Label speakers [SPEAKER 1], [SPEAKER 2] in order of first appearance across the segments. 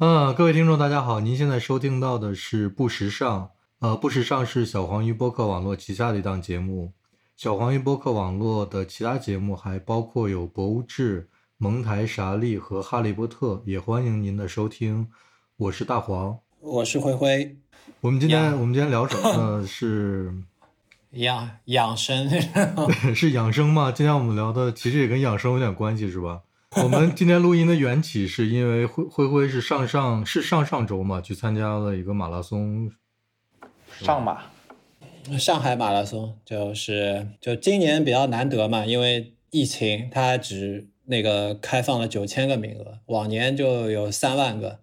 [SPEAKER 1] 嗯，各位听众，大家好，您现在收听到的是不时尚。呃，不时尚是小黄鱼播客网络旗下的一档节目。小黄鱼播客网络的其他节目还包括有《博物志》、蒙台傻利和《哈利波特》，也欢迎您的收听。我是大黄，
[SPEAKER 2] 我是灰灰。
[SPEAKER 1] 我们今天我们今天聊什么呢？是
[SPEAKER 2] 养养生，
[SPEAKER 1] 是养生吗？今天我们聊的其实也跟养生有点关系，是吧？我们今天录音的缘起是因为灰灰灰是上上是上上周嘛，去参加了一个马拉松，
[SPEAKER 3] 上马，
[SPEAKER 2] 上海马拉松，就是就今年比较难得嘛，因为疫情，它只那个开放了九千个名额，往年就有三万个，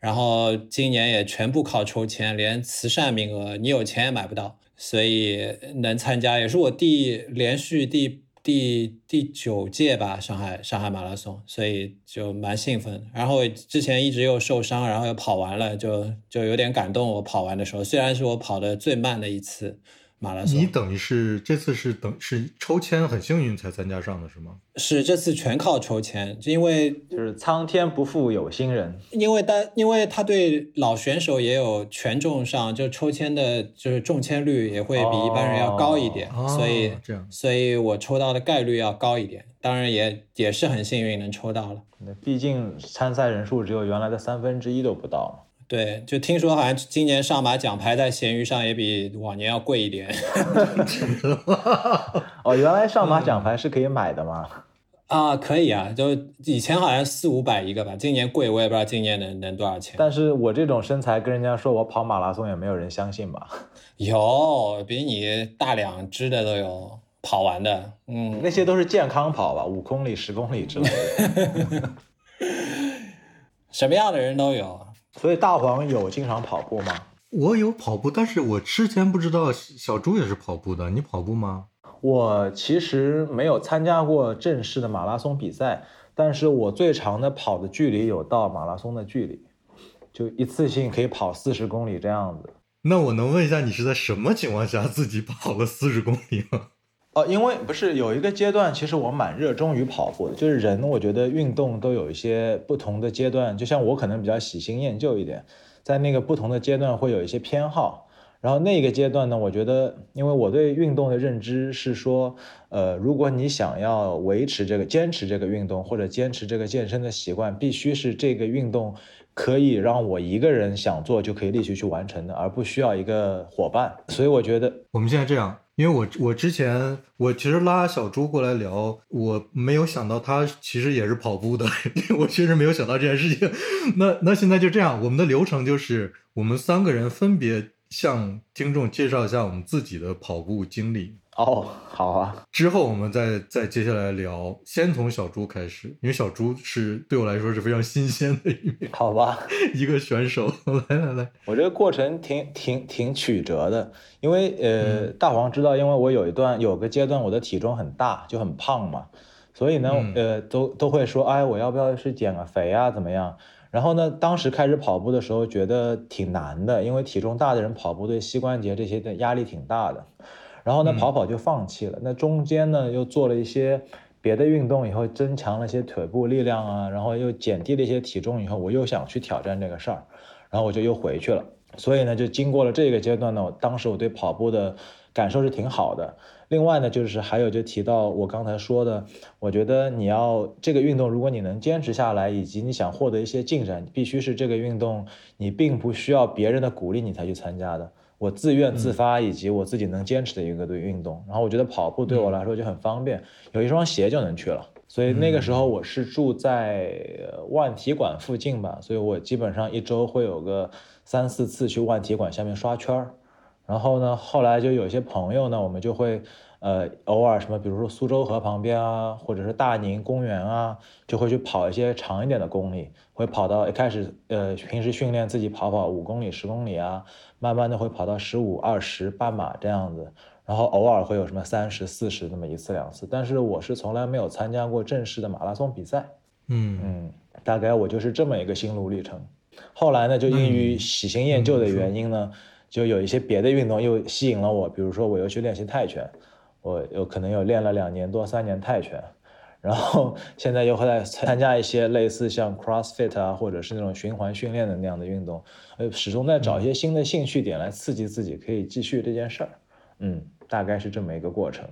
[SPEAKER 2] 然后今年也全部靠抽签，连慈善名额你有钱也买不到，所以能参加也是我第连续第。第第九届吧，上海上海马拉松，所以就蛮兴奋。然后之前一直又受伤，然后又跑完了，就就有点感动。我跑完的时候，虽然是我跑的最慢的一次。马拉松，
[SPEAKER 1] 你等于是这次是等是抽签很幸运才参加上的是吗？
[SPEAKER 2] 是这次全靠抽签，就因为
[SPEAKER 3] 就是苍天不负有心人，
[SPEAKER 2] 因为但因为他对老选手也有权重上，就抽签的就是中签率也会比一般人要高一点，所以
[SPEAKER 1] 这样，
[SPEAKER 2] 所以我抽到的概率要高一点，当然也也是很幸运能抽到了。
[SPEAKER 3] 那毕竟参赛人数只有原来的三分之一都不到。
[SPEAKER 2] 对，就听说好像今年上马奖牌在闲鱼上也比往年要贵一点。
[SPEAKER 3] 哦，原来上马奖牌是可以买的吗？
[SPEAKER 2] 啊，可以啊，就以前好像四五百一个吧，今年贵，我也不知道今年能能多少钱。
[SPEAKER 3] 但是我这种身材跟人家说我跑马拉松也没有人相信吧？
[SPEAKER 2] 有，比你大两只的都有跑完的，嗯，
[SPEAKER 3] 那些都是健康跑吧，五公里、十公里之类的。
[SPEAKER 2] 什么样的人都有。
[SPEAKER 3] 所以大黄有经常跑步吗？
[SPEAKER 1] 我有跑步，但是我之前不知道小猪也是跑步的。你跑步吗？
[SPEAKER 3] 我其实没有参加过正式的马拉松比赛，但是我最长的跑的距离有到马拉松的距离，就一次性可以跑四十公里这样子。
[SPEAKER 1] 那我能问一下，你是在什么情况下自己跑了四十公里吗？
[SPEAKER 3] 哦，因为不是有一个阶段，其实我蛮热衷于跑步的。就是人，我觉得运动都有一些不同的阶段。就像我可能比较喜新厌旧一点，在那个不同的阶段会有一些偏好。然后那个阶段呢，我觉得，因为我对运动的认知是说，呃，如果你想要维持这个、坚持这个运动或者坚持这个健身的习惯，必须是这个运动可以让我一个人想做就可以立即去完成的，而不需要一个伙伴。所以我觉得
[SPEAKER 1] 我们现在这样。因为我我之前我其实拉小猪过来聊，我没有想到他其实也是跑步的，我确实没有想到这件事情。那那现在就这样，我们的流程就是我们三个人分别向听众介绍一下我们自己的跑步经历。
[SPEAKER 3] 哦，好啊。
[SPEAKER 1] 之后我们再再接下来聊，先从小猪开始，因为小猪是对我来说是非常新鲜的一面。
[SPEAKER 3] 好吧，
[SPEAKER 1] 一个选手，来来来，
[SPEAKER 3] 我这个过程挺挺挺曲折的，因为呃，大黄知道，因为我有一段有个阶段我的体重很大，就很胖嘛，所以呢，呃，都都会说，哎，我要不要去减个肥啊，怎么样？然后呢，当时开始跑步的时候觉得挺难的，因为体重大的人跑步对膝关节这些的压力挺大的。然后呢，跑跑就放弃了。那中间呢，又做了一些别的运动，以后增强了一些腿部力量啊，然后又减低了一些体重，以后我又想去挑战这个事儿，然后我就又回去了。所以呢，就经过了这个阶段呢，我当时我对跑步的感受是挺好的。另外呢，就是还有就提到我刚才说的，我觉得你要这个运动，如果你能坚持下来，以及你想获得一些进展，必须是这个运动你并不需要别人的鼓励你才去参加的。我自愿自发以及我自己能坚持的一个对运动，然后我觉得跑步对我来说就很方便，有一双鞋就能去了。所以那个时候我是住在万体馆附近吧，所以我基本上一周会有个三四次去万体馆下面刷圈儿。然后呢，后来就有些朋友呢，我们就会。呃，偶尔什么，比如说苏州河旁边啊，或者是大宁公园啊，就会去跑一些长一点的公里，会跑到一开始，呃，平时训练自己跑跑五公里、十公里啊，慢慢的会跑到十五、二十、半马这样子，然后偶尔会有什么三十、四十那么一次两次，但是我是从来没有参加过正式的马拉松比赛，
[SPEAKER 1] 嗯
[SPEAKER 3] 嗯，大概我就是这么一个心路历程。后来呢，就因于喜新厌旧的原因呢，就有一些别的运动又吸引了我，比如说我又去练习泰拳。我有可能有练了两年多三年泰拳，然后 现在又会在参加一些类似像 CrossFit 啊，或者是那种循环训练的那样的运动，呃，始终在找一些新的兴趣点来刺激自己，可以继续这件事儿。嗯，大概是这么一个过程。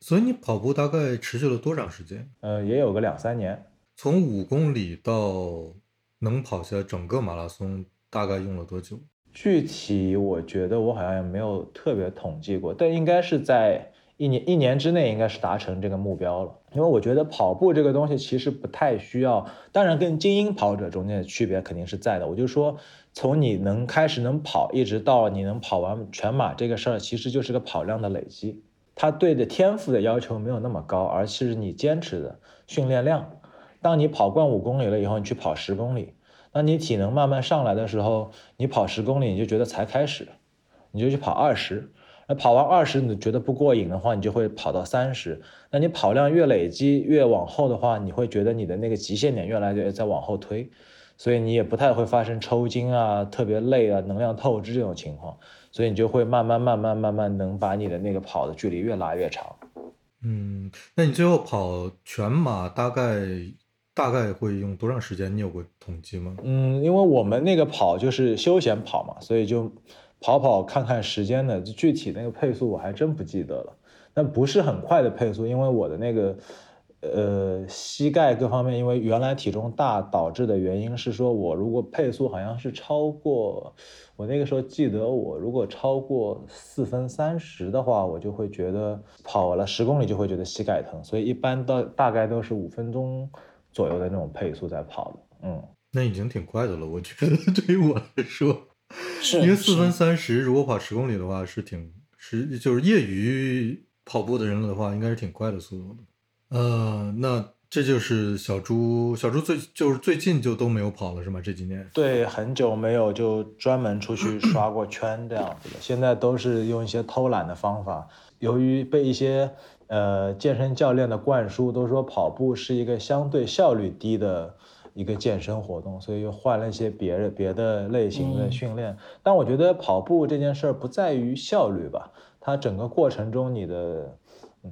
[SPEAKER 1] 所以你跑步大概持续了多长时间？
[SPEAKER 3] 呃，也有个两三年。
[SPEAKER 1] 从五公里到能跑下整个马拉松，大概用了多久？
[SPEAKER 3] 具体我觉得我好像也没有特别统计过，但应该是在。一年一年之内应该是达成这个目标了，因为我觉得跑步这个东西其实不太需要，当然跟精英跑者中间的区别肯定是在的。我就说，从你能开始能跑，一直到你能跑完全马这个事儿，其实就是个跑量的累积。它对的天赋的要求没有那么高，而是你坚持的训练量。当你跑惯五公里了以后，你去跑十公里，当你体能慢慢上来的时候，你跑十公里你就觉得才开始，你就去跑二十。那跑完二十，你觉得不过瘾的话，你就会跑到三十。那你跑量越累积，越往后的话，你会觉得你的那个极限点越来越在往后推，所以你也不太会发生抽筋啊、特别累啊、能量透支这种情况。所以你就会慢慢、慢慢、慢慢能把你的那个跑的距离越拉越长。
[SPEAKER 1] 嗯，那你最后跑全马大概大概会用多长时间？你有过统计吗？
[SPEAKER 3] 嗯，因为我们那个跑就是休闲跑嘛，所以就。跑跑看看时间的具体那个配速我还真不记得了，但不是很快的配速，因为我的那个呃膝盖各方面，因为原来体重大导致的原因是说，我如果配速好像是超过，我那个时候记得我如果超过四分三十的话，我就会觉得跑了十公里就会觉得膝盖疼，所以一般到大概都是五分钟左右的那种配速在跑的，嗯，
[SPEAKER 1] 那已经挺快的了，我觉得 对于我来说。
[SPEAKER 2] 是
[SPEAKER 1] 因为四分三十，如果跑十公里的话，是挺是就是业余跑步的人的话，应该是挺快的速度的。呃，那这就是小猪，小猪最就是最近就都没有跑了，是吗？这几年？
[SPEAKER 3] 对，很久没有就专门出去刷过圈这样子的，现在都是用一些偷懒的方法。由于被一些呃健身教练的灌输，都说跑步是一个相对效率低的。一个健身活动，所以又换了一些别的别的类型的训练。但我觉得跑步这件事儿不在于效率吧，它整个过程中你的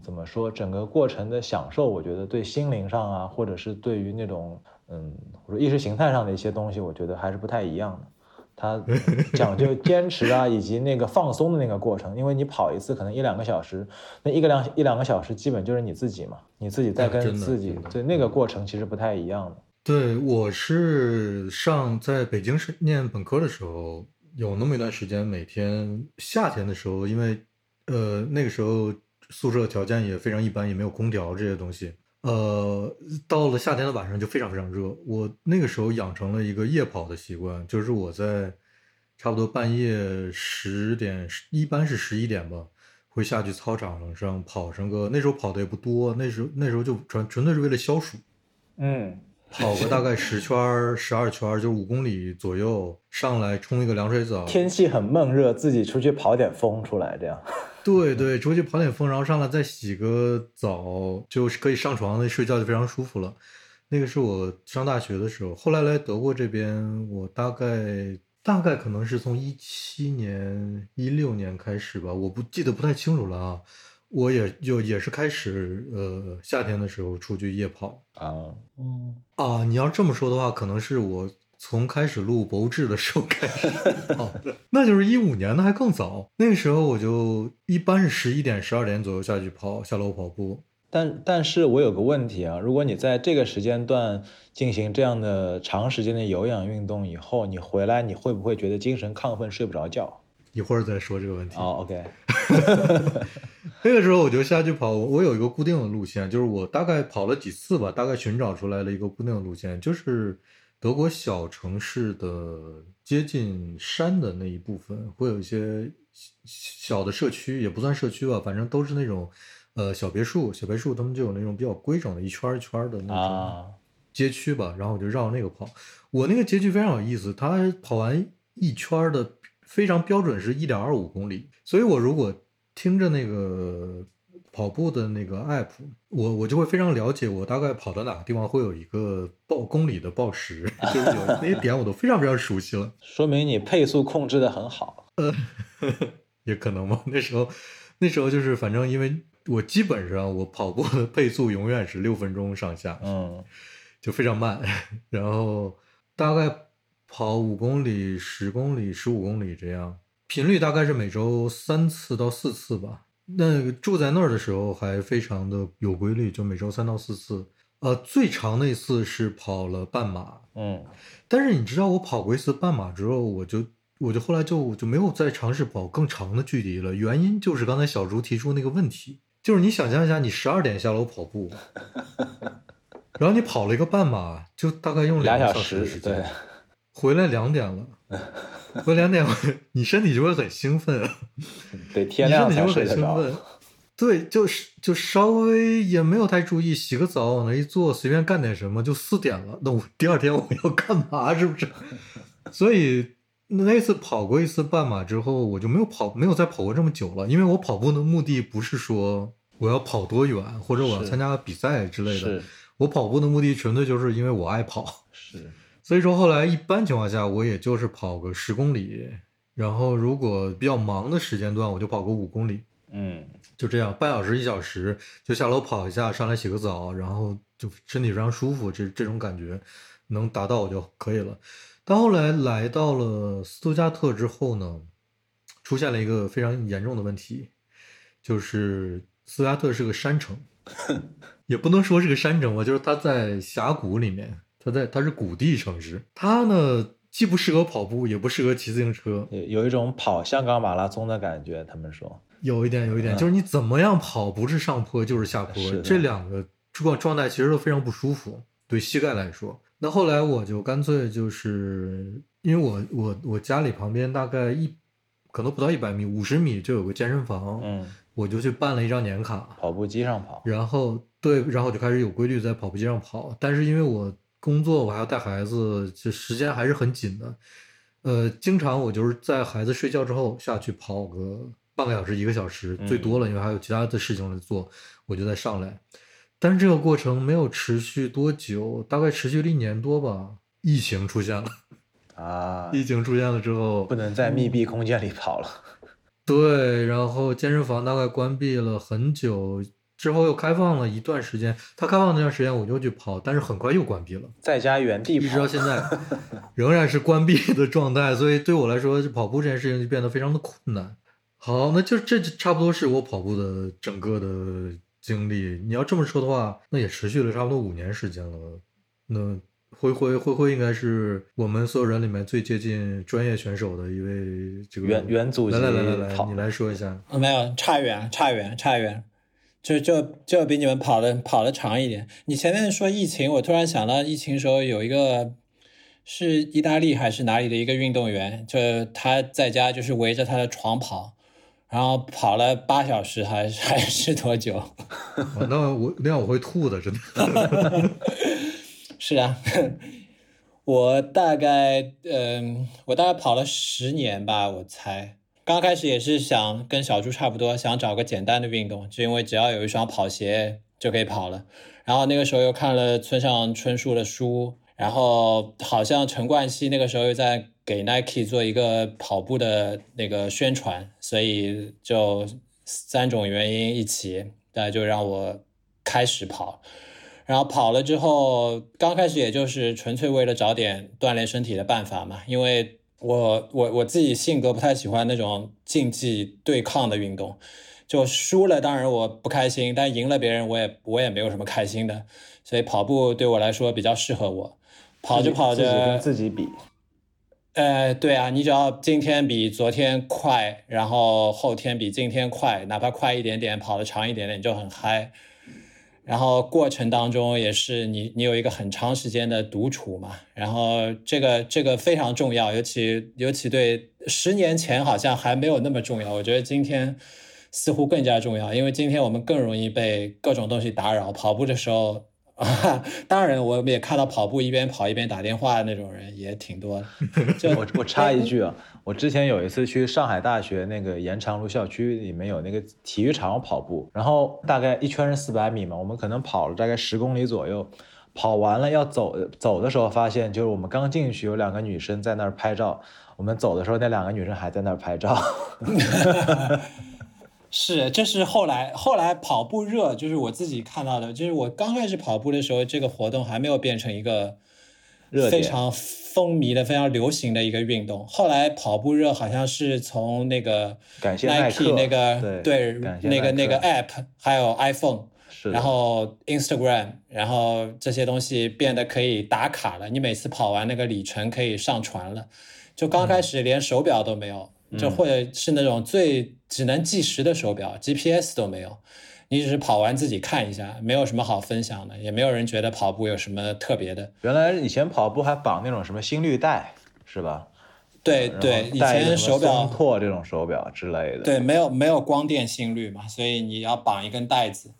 [SPEAKER 3] 怎么说，整个过程的享受，我觉得对心灵上啊，或者是对于那种嗯，或者意识形态上的一些东西，我觉得还是不太一样的。它 讲究坚持啊，以及那个放松的那个过程。因为你跑一次可能一两个小时，那一个两一两个小时基本就是你自己嘛，你自己在跟自己，对那个过程其实不太一样的。
[SPEAKER 1] 对，我是上在北京是念本科的时候，有那么一段时间，每天夏天的时候，因为呃那个时候宿舍条件也非常一般，也没有空调这些东西，呃，到了夏天的晚上就非常非常热。我那个时候养成了一个夜跑的习惯，就是我在差不多半夜十点，一般是十一点吧，会下去操场上跑上个，那时候跑的也不多，那时候那时候就纯纯粹是为了消暑，
[SPEAKER 3] 嗯。
[SPEAKER 1] 跑个大概十圈、十二圈，就五公里左右，上来冲一个凉水澡。
[SPEAKER 3] 天气很闷热，自己出去跑点风出来，这样。
[SPEAKER 1] 对对，出去跑点风，然后上来再洗个澡，就是可以上床睡觉，就非常舒服了。那个是我上大学的时候，后来来德国这边，我大概大概可能是从一七年、一六年开始吧，我不记得不太清楚了啊。我也就也是开始，呃，夏天的时候出去夜跑
[SPEAKER 3] 啊，
[SPEAKER 2] 嗯
[SPEAKER 1] 啊，你要这么说的话，可能是我从开始录博物志的时候开始跑的，那就是一五年，那还更早。那个时候我就一般是十一点、十二点左右下去跑，下楼跑步。
[SPEAKER 3] 但但是我有个问题啊，如果你在这个时间段进行这样的长时间的有氧运动以后，你回来你会不会觉得精神亢奋、睡不着觉？
[SPEAKER 1] 一会儿再说这个问题。
[SPEAKER 3] 哦，OK。
[SPEAKER 1] 那个时候我就下去跑，我有一个固定的路线，就是我大概跑了几次吧，大概寻找出来了一个固定的路线，就是德国小城市的接近山的那一部分，会有一些小的社区，也不算社区吧，反正都是那种呃小别墅，小别墅他们就有那种比较规整的一圈一圈的那种街区吧，然后我就绕那个跑。我那个街区非常有意思，它跑完一圈的。非常标准是一点二五公里，所以我如果听着那个跑步的那个 app，我我就会非常了解我大概跑到哪个地方会有一个报公里的报时，就是有那些点我都非常非常熟悉了。
[SPEAKER 3] 说明你配速控制的很好。
[SPEAKER 1] 呃，也可能吧。那时候那时候就是反正因为我基本上我跑步的配速永远是六分钟上下，
[SPEAKER 3] 嗯，
[SPEAKER 1] 就非常慢。然后大概跑五公里、十公里、十五公里这样，频率大概是每周三次到四次吧。那住在那儿的时候还非常的有规律，就每周三到四次。呃，最长那一次是跑了半马，
[SPEAKER 3] 嗯，
[SPEAKER 1] 但是你知道我跑过一次半马之后，我就我就后来就就没有再尝试跑更长的距离了。原因就是刚才小朱提出那个问题，就是你想象一下，你十二点下楼跑步，然后你跑了一个半马，就大概用两个小时的
[SPEAKER 3] 时，
[SPEAKER 1] 间，
[SPEAKER 3] 对，
[SPEAKER 1] 回来两点了，回来两点，你身体就会很兴奋，
[SPEAKER 3] 对天
[SPEAKER 1] 你身
[SPEAKER 3] 亮才
[SPEAKER 1] 体就会
[SPEAKER 3] 睡得着。
[SPEAKER 1] 很兴奋。对，就是就稍微也没有太注意，洗个澡往那一坐，随便干点什么，就四点了。那我第二天我要干嘛？是不是？所以那次跑过一次半马之后，我就没有跑，没有再跑过这么久了。因为我跑步的目的不是说我要跑多远，或者我要参加比赛之类的
[SPEAKER 3] 是。
[SPEAKER 1] 我跑步的目的纯粹就是因为我爱跑。
[SPEAKER 3] 是，
[SPEAKER 1] 所以说后来一般情况下，我也就是跑个十公里，然后如果比较忙的时间段，我就跑个五公里。
[SPEAKER 3] 嗯，
[SPEAKER 1] 就这样，半小时一小时就下楼跑一下，上来洗个澡，然后就身体非常舒服，这这种感觉能达到我就可以了。但后来来到了斯图加特之后呢，出现了一个非常严重的问题，就是斯图加特是个山城，也不能说是个山城吧，就是它在峡谷里面，它在它是谷地城市，它呢既不适合跑步，也不适合骑自行车，
[SPEAKER 3] 有有一种跑香港马拉松的感觉。他们说，
[SPEAKER 1] 有一点，有一点，就是你怎么样跑，不是上坡就是下坡这两个状状态其实都非常不舒服，对膝盖来说。那后来我就干脆就是，因为我我我家里旁边大概一可能不到一百米，五十米就有个健身房，
[SPEAKER 3] 嗯，
[SPEAKER 1] 我就去办了一张年卡，
[SPEAKER 3] 跑步机上跑，
[SPEAKER 1] 然后对，然后就开始有规律在跑步机上跑。但是因为我工作，我还要带孩子，就时间还是很紧的。呃，经常我就是在孩子睡觉之后下去跑个半个小时、一个小时，最多了，因为还有其他的事情来做，我就再上来。但是这个过程没有持续多久，大概持续了一年多吧。疫情出现了，
[SPEAKER 3] 啊，
[SPEAKER 1] 疫情出现了之后
[SPEAKER 3] 不，能在密闭空间里跑了。
[SPEAKER 1] 对，然后健身房大概关闭了很久，之后又开放了一段时间。它开放那段时间我就去跑，但是很快又关闭了，
[SPEAKER 3] 在家原地
[SPEAKER 1] 一直到，现在 仍然是关闭的状态。所以对我来说，跑步这件事情就变得非常的困难。好，那就这就差不多是我跑步的整个的经历。你要这么说的话，那也持续了差不多五年时间了。那灰灰灰灰应该是我们所有人里面最接近专业选手的一位这个
[SPEAKER 3] 元元祖级
[SPEAKER 1] 来来来来来，你来说一下。
[SPEAKER 2] 呃没有，差远，差远，差远，就就就比你们跑的跑的长一点。你前面说疫情，我突然想到疫情时候有一个是意大利还是哪里的一个运动员，就他在家就是围着他的床跑，然后跑了八小时还是还是多久？
[SPEAKER 1] 哦那我那样我会吐的，真的。
[SPEAKER 2] 是啊，我大概嗯、我大概跑了十年吧，我猜。刚开始也是想跟小猪差不多，想找个简单的运动，就因为只要有一双跑鞋就可以跑了。然后那个时候又看了村上春树的书，然后好像陈冠希那个时候又在给 Nike 做一个跑步的那个宣传，所以就三种原因一起，大家就让我开始跑。然后跑了之后，刚开始也就是纯粹为了找点锻炼身体的办法嘛，因为我我我自己性格不太喜欢那种竞技对抗的运动，就输了当然我不开心，但赢了别人我也我也没有什么开心的，所以跑步对我来说比较适合我。跑着跑
[SPEAKER 3] 自己跟
[SPEAKER 2] 着，
[SPEAKER 3] 自己比，
[SPEAKER 2] 呃，对啊，你只要今天比昨天快，然后后天比今天快，哪怕快一点点，跑得长一点点，你就很嗨。然后过程当中也是你你有一个很长时间的独处嘛，然后这个这个非常重要，尤其尤其对十年前好像还没有那么重要，我觉得今天似乎更加重要，因为今天我们更容易被各种东西打扰。跑步的时候，啊，当然我们也看到跑步一边跑一边打电话的那种人也挺多的。就
[SPEAKER 3] 我我插一句啊，我之前有一次去上海大学那个延长路校区里面有那个体育场跑步，然后大概一圈是四百米嘛，我们可能跑了大概十公里左右，跑完了要走走的时候发现，就是我们刚进去有两个女生在那儿拍照，我们走的时候那两个女生还在那儿拍照。
[SPEAKER 2] 是，这是后来后来跑步热，就是我自己看到的，就是我刚开始跑步的时候，这个活动还没有变成一个非常风靡的、非常流行的一个运动。后来跑步热好像是从那个 Nike 那个对那个那个 App，还有 iPhone，然后 Instagram，然后这些东西变得可以打卡了。你每次跑完那个里程可以上传了。就刚开始连手表都没有。就或者是那种最只能计时的手表，GPS 都没有，你只是跑完自己看一下，没有什么好分享的，也没有人觉得跑步有什么特别的。
[SPEAKER 3] 原来以前跑步还绑那种什么心率带，是吧？
[SPEAKER 2] 对对，以前手表
[SPEAKER 3] 破这种手表之类的。
[SPEAKER 2] 对，没有没有光电心率嘛，所以你要绑一根带子，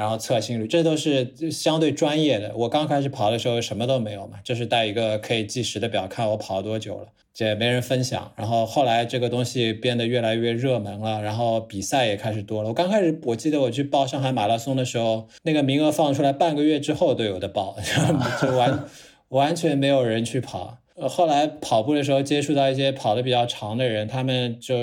[SPEAKER 2] 然后测心率，这都是相对专业的。我刚开始跑的时候什么都没有嘛，就是带一个可以计时的表，看我跑了多久了。也没人分享，然后后来这个东西变得越来越热门了，然后比赛也开始多了。我刚开始我记得我去报上海马拉松的时候，那个名额放出来半个月之后都有的报，就完 完全没有人去跑。呃，后来跑步的时候接触到一些跑的比较长的人，他们就。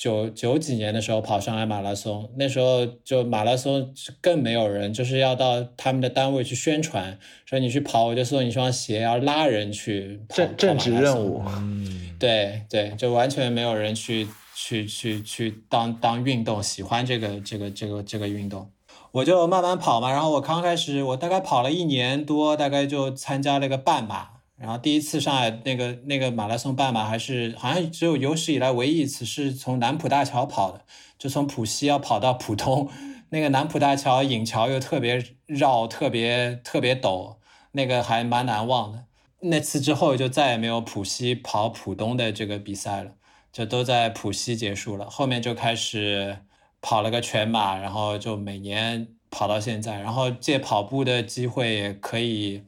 [SPEAKER 2] 九九几年的时候跑上海马拉松，那时候就马拉松更没有人，就是要到他们的单位去宣传，说你去跑，我就送你一双鞋，要拉人去
[SPEAKER 3] 正正职任务。
[SPEAKER 2] 嗯，对对，就完全没有人去去去去当当运动，喜欢这个这个这个这个运动，我就慢慢跑嘛。然后我刚开始，我大概跑了一年多，大概就参加了个半马。然后第一次上海那个那个马拉松半马还是好像只有有史以来唯一一次是从南浦大桥跑的，就从浦西要跑到浦东，那个南浦大桥引桥又特别绕，特别特别陡，那个还蛮难忘的。那次之后就再也没有浦西跑浦东的这个比赛了，就都在浦西结束了。后面就开始跑了个全马，然后就每年跑到现在，然后借跑步的机会也可以。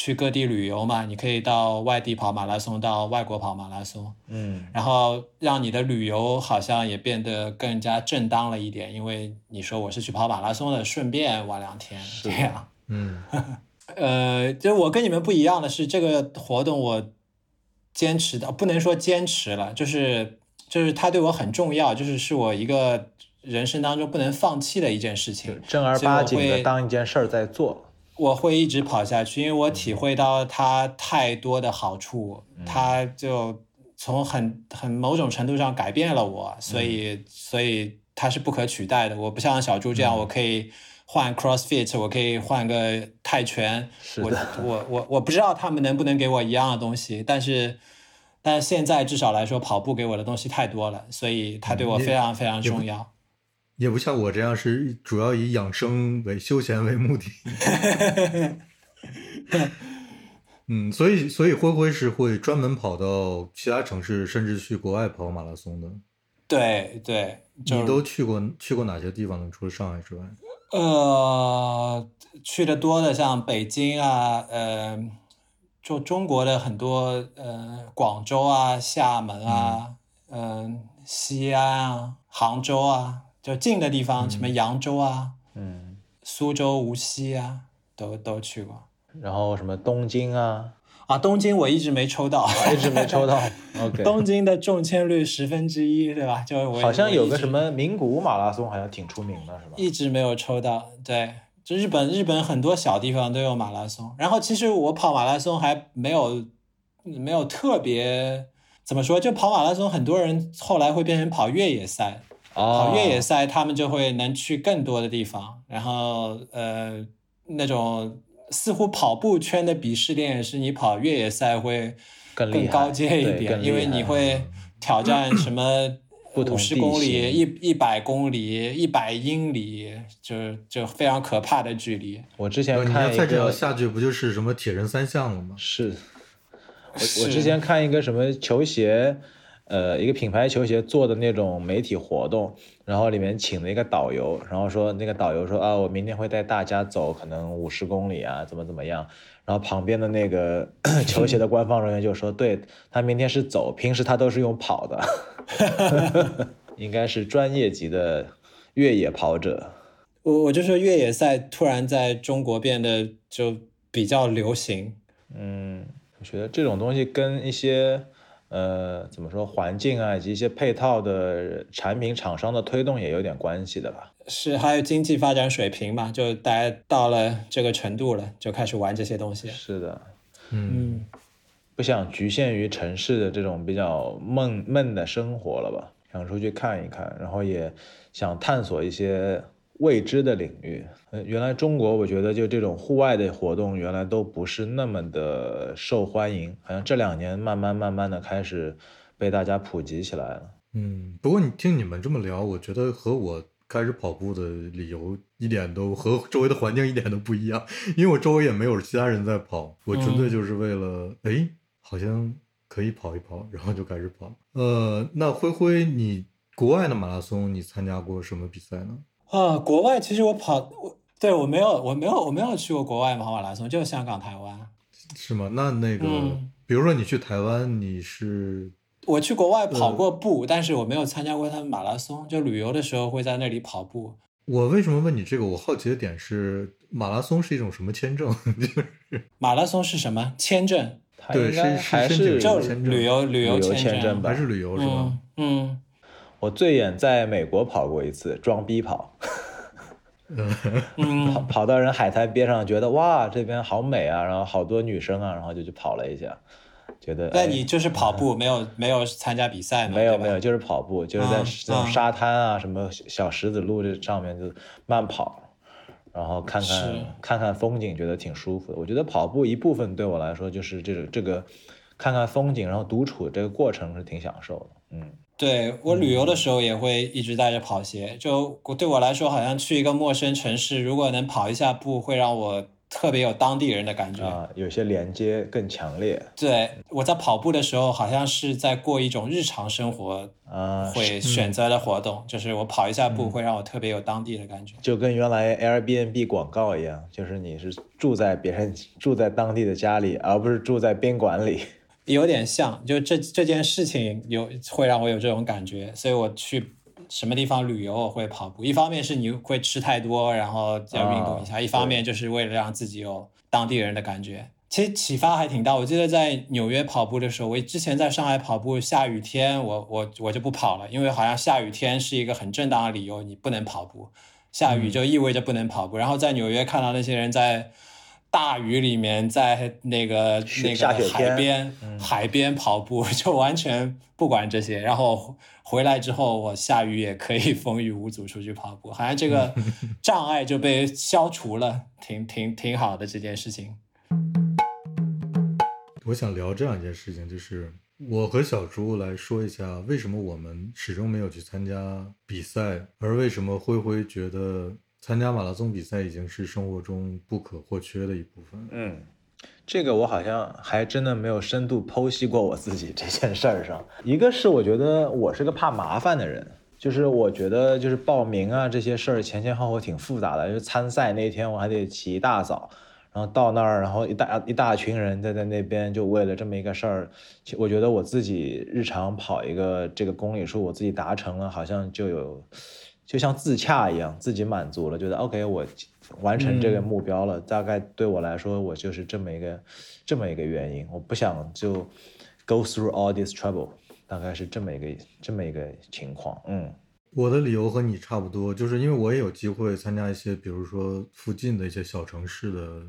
[SPEAKER 2] 去各地旅游嘛，你可以到外地跑马拉松，到外国跑马拉松，
[SPEAKER 3] 嗯，
[SPEAKER 2] 然后让你的旅游好像也变得更加正当了一点，因为你说我是去跑马拉松的，顺便玩两天，这样，
[SPEAKER 1] 嗯，
[SPEAKER 2] 呃，就我跟你们不一样的是，这个活动我坚持的，不能说坚持了，就是就是它对我很重要，就是是我一个人生当中不能放弃的一件事情，
[SPEAKER 3] 正儿八经的当一件事儿在做。
[SPEAKER 2] 我会一直跑下去，因为我体会到它太多的好处，它就从很很某种程度上改变了我，所以所以它是不可取代的。我不像小猪这样，我可以换 CrossFit，我可以换个泰拳，我我我我不知道他们能不能给我一样的东西，但是但是现在至少来说，跑步给我的东西太多了，所以它对我非常非常重要。
[SPEAKER 1] 也不像我这样是主要以养生为休闲为目的。嗯，所以所以灰灰是会专门跑到其他城市，甚至去国外跑马拉松的。
[SPEAKER 2] 对对，
[SPEAKER 1] 你都去过去过哪些地方呢？除了上海之外？
[SPEAKER 2] 呃，去的多的像北京啊，呃，就中国的很多，呃，广州啊、厦门啊，嗯，西安啊、杭州啊。就近的地方，什么扬州
[SPEAKER 3] 啊，
[SPEAKER 2] 嗯，苏州、无锡啊，都都去过。
[SPEAKER 3] 然后什么东京啊，
[SPEAKER 2] 啊，东京我一直没抽到，
[SPEAKER 3] 一直没抽到。OK，
[SPEAKER 2] 东京的中签率十分之一，对吧？就
[SPEAKER 3] 好像有个什么名古屋马拉松，好像挺出名的，是吧？
[SPEAKER 2] 一直没有抽到。对，就日本，日本很多小地方都有马拉松。然后其实我跑马拉松还没有没有特别怎么说，就跑马拉松，很多人后来会变成跑越野赛。跑越野赛，他们就会能去更多的地方。然后，呃，那种似乎跑步圈的鄙视链是你跑越野赛会更高阶一点，因为你会挑战什么五十公里、一一百公里、一百英里，就就非常可怕的距离。
[SPEAKER 3] 我之前看
[SPEAKER 1] 再这样下去，不就是什么铁人三项了吗？
[SPEAKER 3] 是，我我之前看一个什么球鞋。呃，一个品牌球鞋做的那种媒体活动，然后里面请了一个导游，然后说那个导游说啊，我明天会带大家走可能五十公里啊，怎么怎么样。然后旁边的那个 球鞋的官方人员就说，对他明天是走，平时他都是用跑的，应该是专业级的越野跑者。
[SPEAKER 2] 我我就说越野赛突然在中国变得就比较流行。
[SPEAKER 3] 嗯，我觉得这种东西跟一些。呃，怎么说环境啊，以及一些配套的产品厂商的推动也有点关系的吧。
[SPEAKER 2] 是，还有经济发展水平嘛，就大家到了这个程度了，就开始玩这些东西。
[SPEAKER 3] 是的，
[SPEAKER 1] 嗯，
[SPEAKER 3] 不想局限于城市的这种比较闷闷的生活了吧，想出去看一看，然后也想探索一些未知的领域。呃，原来中国我觉得就这种户外的活动原来都不是那么的受欢迎，好像这两年慢慢慢慢的开始被大家普及起来了。
[SPEAKER 1] 嗯，不过你听你们这么聊，我觉得和我开始跑步的理由一点都和周围的环境一点都不一样，因为我周围也没有其他人在跑，我纯粹就是为了哎，好像可以跑一跑，然后就开始跑。呃，那灰灰，你国外的马拉松你参加过什么比赛呢？
[SPEAKER 2] 啊，国外其实我跑，我对我没有，我没有，我没有去过国外跑马拉松，就是香港、台湾。
[SPEAKER 1] 是吗？那那个，
[SPEAKER 2] 嗯
[SPEAKER 1] 比如说你去台湾，你是
[SPEAKER 2] 我去国外跑过步，但是我没有参加过他们马拉松。就旅游的时候会在那里跑步。
[SPEAKER 1] 我为什么问你这个？我好奇的点是，马拉松是一种什么签证？就是
[SPEAKER 2] 马拉松是什么签证？
[SPEAKER 3] 它
[SPEAKER 1] 对是是
[SPEAKER 2] 就旅游旅游签
[SPEAKER 3] 签证吧
[SPEAKER 1] 还是旅游是吗
[SPEAKER 2] 嗯？嗯，
[SPEAKER 3] 我最远在美国跑过一次，装逼跑，跑
[SPEAKER 2] 嗯，
[SPEAKER 3] 跑到人海滩边上，觉得哇这边好美啊，然后好多女生啊，然后就去跑了一下，觉得哎
[SPEAKER 2] 那你就是跑步，没有没有参加比赛吗？
[SPEAKER 3] 没有没有，就是跑步，就是在那种沙滩啊、什么小石子路这上面就慢跑，然后看看看看风景，觉得挺舒服的。我觉得跑步一部分对我来说就是这个这个看看风景，然后独处这个过程是挺享受的。嗯，
[SPEAKER 2] 对我旅游的时候也会一直带着跑鞋，就我对我来说，好像去一个陌生城市，如果能跑一下步，会让我特别有当地人的感觉。
[SPEAKER 3] 啊，有些连接更强烈
[SPEAKER 2] 对我在跑步的时候，好像是在过一种日常生活
[SPEAKER 3] 啊，
[SPEAKER 2] 会选择的活动，就是我跑一下步会让我特别有当地的感觉。
[SPEAKER 3] 就跟原来 Airbnb 广告一样，就是你是住在别人住在当地的家里，而不是住在宾馆里。
[SPEAKER 2] 有点像，就这这件事情有会让我有这种感觉，所以我去什么地方旅游我会跑步。一方面是你会吃太多，然后要运动一下；
[SPEAKER 3] 啊
[SPEAKER 2] 一方面就是为了让自己有当地人的感觉。其实启发还挺大。我记得在纽约跑步的时候，我之前在上海跑步，下雨天我我我就不跑了，因为好像下雨天是一个很正当的理由，你不能跑步。下雨就意味着不能跑步。然后在纽约看到那些人在大雨里面，在那个那个海边、海边跑步，就完全不管这些。然后回来之后，我下雨也可以风雨无阻出去跑步，好像这个 障碍就被消除了，挺挺挺好的这件事情。
[SPEAKER 1] 我想聊这样一件事情，就是我和小猪来说一下，为什么我们始终没有去参加比赛，而为什么灰灰觉得参加马拉松比赛已经是生活中不可或缺的一部分。
[SPEAKER 3] 嗯，这个我好像还真的没有深度剖析过我自己这件事儿上。一个是我觉得我是个怕麻烦的人，就是我觉得就是报名啊这些事儿前前后后挺复杂的，就是参赛那天我还得起一大早。然后到那儿，然后一大一大群人在在那边，就为了这么一个事儿，我觉得我自己日常跑一个这个公里数，我自己达成了，好像就有，就像自洽一样，自己满足了，觉得 OK，我完成这个目标了。大概对我来说，我就是这么一个这么一个原因，我不想就 go through all this trouble，大概是这么一个这么一个情况，嗯。
[SPEAKER 1] 我的理由和你差不多，就是因为我也有机会参加一些，比如说附近的一些小城市的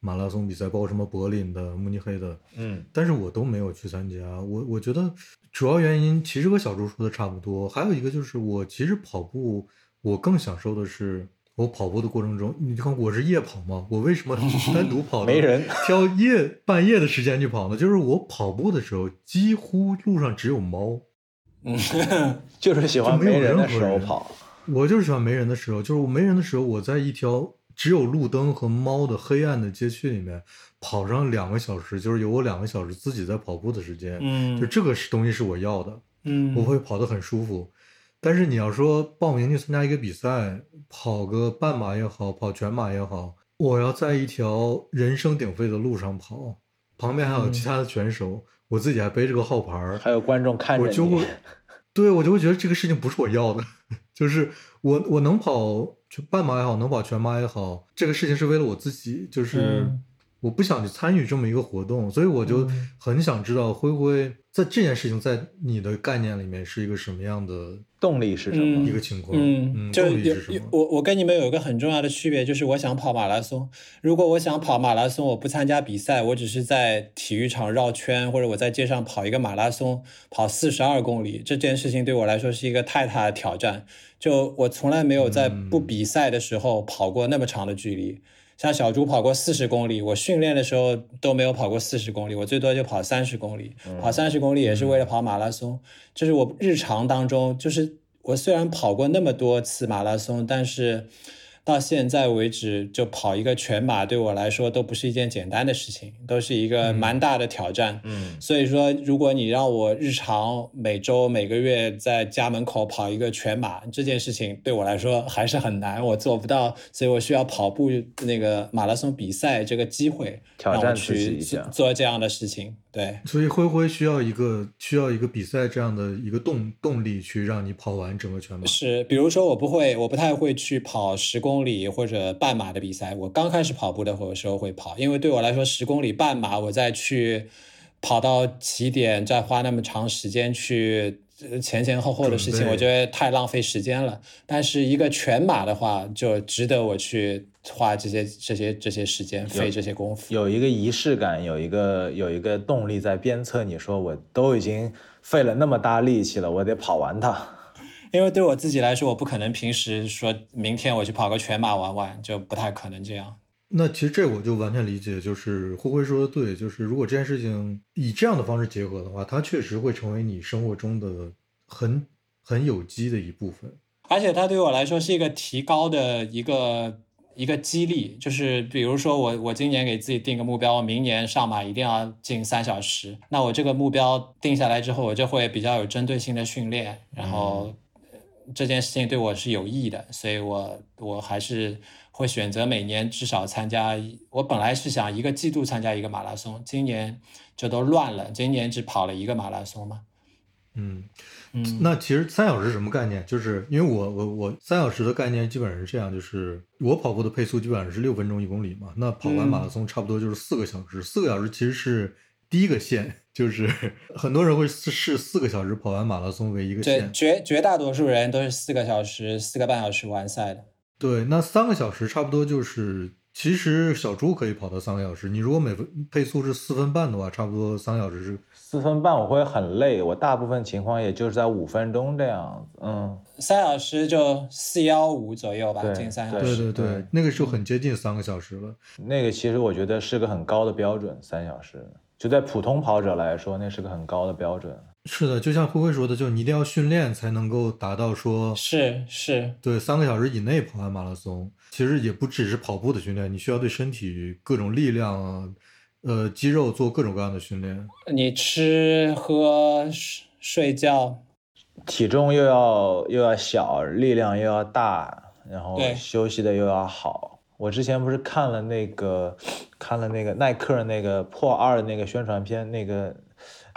[SPEAKER 1] 马拉松比赛，包括什么柏林的、慕尼黑的，
[SPEAKER 3] 嗯
[SPEAKER 1] 但是我都没有去参加。我我觉得主要原因其实和小猪说的差不多，还有一个就是我其实跑步，我更享受的是我跑步的过程中，你看我是夜跑嘛，我为什么 单独跑
[SPEAKER 3] 没人
[SPEAKER 1] 挑夜半夜的时间去跑呢？就是我跑步的时候，几乎路上只有猫。
[SPEAKER 2] 嗯，
[SPEAKER 3] 就是喜欢
[SPEAKER 1] 没
[SPEAKER 3] 人的时候跑，
[SPEAKER 1] 我就是喜欢没人的时候，就是我没人的时候，我在一条只有路灯和猫的黑暗的街区里面跑上两个小时，就是有我两个小时自己在跑步的时间，
[SPEAKER 2] 嗯。
[SPEAKER 1] 就这个是东西是我要的，
[SPEAKER 2] 嗯，
[SPEAKER 1] 我会跑得很舒服。但是你要说报名去参加一个比赛，跑个半马也好，跑全马也好，我要在一条人声鼎沸的路上跑，旁边还有其他的选手，我自己还背着个号牌儿，
[SPEAKER 3] 还有观众看着
[SPEAKER 1] 我就会，对我就会觉得这个事情不是我要的，就是我我能跑半马也好，能跑全马也好，这个事情是为了我自己，就是、
[SPEAKER 2] 嗯
[SPEAKER 1] 我不想去参与这么一个活动，所以我就很想知道灰灰在这件事情在你的概念里面是一个什么样的
[SPEAKER 3] 动力是什么
[SPEAKER 1] 一个情况？
[SPEAKER 2] 嗯，就有我我跟你们有一个很重要的区别，就是我想跑马拉松。如果我想跑马拉松，我不参加比赛，我只是在体育场绕圈，或者我在街上跑一个马拉松，跑四十二公里，这件事情对我来说是一个太大的挑战。就我从来没有在不比赛的时候跑过那么长的距离。像小猪跑过四十公里，我训练的时候都没有跑过四十公里，我最多就跑三十公里。跑三十公里也是为了跑马拉松，就是我日常当中，就是我虽然跑过那么多次马拉松，但是。到现在为止，就跑一个全马对我来说都不是一件简单的事情，都是一个蛮大的挑战。
[SPEAKER 3] 嗯，
[SPEAKER 2] 所以说，如果你让我日常每周每个月在家门口跑一个全马，这件事情对我来说还是很难，我做不到。所以我需要跑步那个马拉松比赛这个机会，
[SPEAKER 3] 挑战
[SPEAKER 2] 去做这样的事情。对，
[SPEAKER 1] 所以灰灰需要一个需要一个比赛这样的一个动动力去让你跑完整个全马。
[SPEAKER 2] 是，比如说我不会，我不太会去跑十公里或者半马的比赛。我刚开始跑步的时候会跑，因为对我来说十公里半马，我再去跑到起点，再花那么长时间去前前后后的事情，我觉得太浪费时间了。但是一个全马的话，就值得我去。花这些这些这些时间，费这些功夫，
[SPEAKER 3] 有一个仪式感，有一个有一个动力在鞭策你，说我都已经费了那么大力气了，我得跑完它。
[SPEAKER 2] 因为对我自己来说，我不可能平时说明天我去跑个全马玩玩，就不太可能这样。
[SPEAKER 1] 那其实这我就完全理解，就是灰灰说的对，就是如果这件事情以这样的方式结合的话，它确实会成为你生活中的很很有机的一部分，
[SPEAKER 2] 而且它对我来说是一个提高的一个。一个激励就是，比如说我我今年给自己定个目标，明年上马一定要进三小时。那我这个目标定下来之后，我就会比较有针对性的训练，然后这件事情对我是有益的，所以我我还是会选择每年至少参加。我本来是想一个季度参加一个马拉松，今年就都乱了，今年只跑了一个马拉松嘛。
[SPEAKER 1] 嗯。那其实三小时什么概念？就是因为我我我三小时的概念基本上是这样，就是我跑步的配速基本上是六分钟一公里嘛。那跑完马拉松差不多就是四个小时，四个小时其实是第一个线，就是 很多人会试四个小时跑完马拉松为一个线。
[SPEAKER 2] 绝绝大多数人都是四个小时、四个半小时完赛的。
[SPEAKER 1] 对，那三个小时差不多就是。其实小猪可以跑到三个小时，你如果每分配速是四分半的话，差不多三个小时是
[SPEAKER 3] 四分半，我会很累。我大部分情况也就是在五分钟这样子，嗯，
[SPEAKER 2] 三小时就四幺五左右吧，近三小
[SPEAKER 1] 时。对对对，那个时候很接近三个小时了。
[SPEAKER 3] 那个其实我觉得是个很高的标准，三小时就在普通跑者来说，那是个很高的标准。
[SPEAKER 1] 是的，就像灰灰说的，就你一定要训练才能够达到说，
[SPEAKER 2] 是是，
[SPEAKER 1] 对，三个小时以内跑完马拉松，其实也不只是跑步的训练，你需要对身体各种力量啊，呃，肌肉做各种各样的训练。
[SPEAKER 2] 你吃喝睡觉，
[SPEAKER 3] 体重又要又要小，力量又要大，然后休息的又要好。我之前不是看了那个看了那个耐克那个破二那个宣传片那个。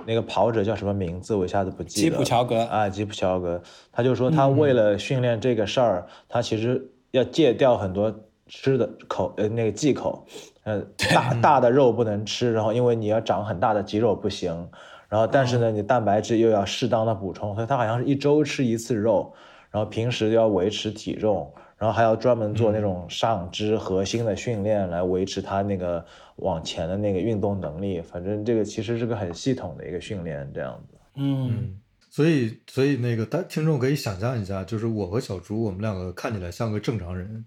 [SPEAKER 3] 那个跑者叫什么名字？我一下子不记
[SPEAKER 2] 得。吉普乔格
[SPEAKER 3] 啊，吉普乔格，他就说他为了训练这个事儿，他其实要戒掉很多吃的口呃那个忌口，呃大大的肉不能吃，然后因为你要长很大的肌肉不行，然后但是呢你蛋白质又要适当的补充，所以他好像是一周吃一次肉，然后平时要维持体重。然后还要专门做那种上肢核心的训练，来维持他那个往前的那个运动能力。反正这个其实是个很系统的一个训练，这样子。
[SPEAKER 2] 嗯，
[SPEAKER 1] 所以所以那个大听众可以想象一下，就是我和小猪，我们两个看起来像个正常人，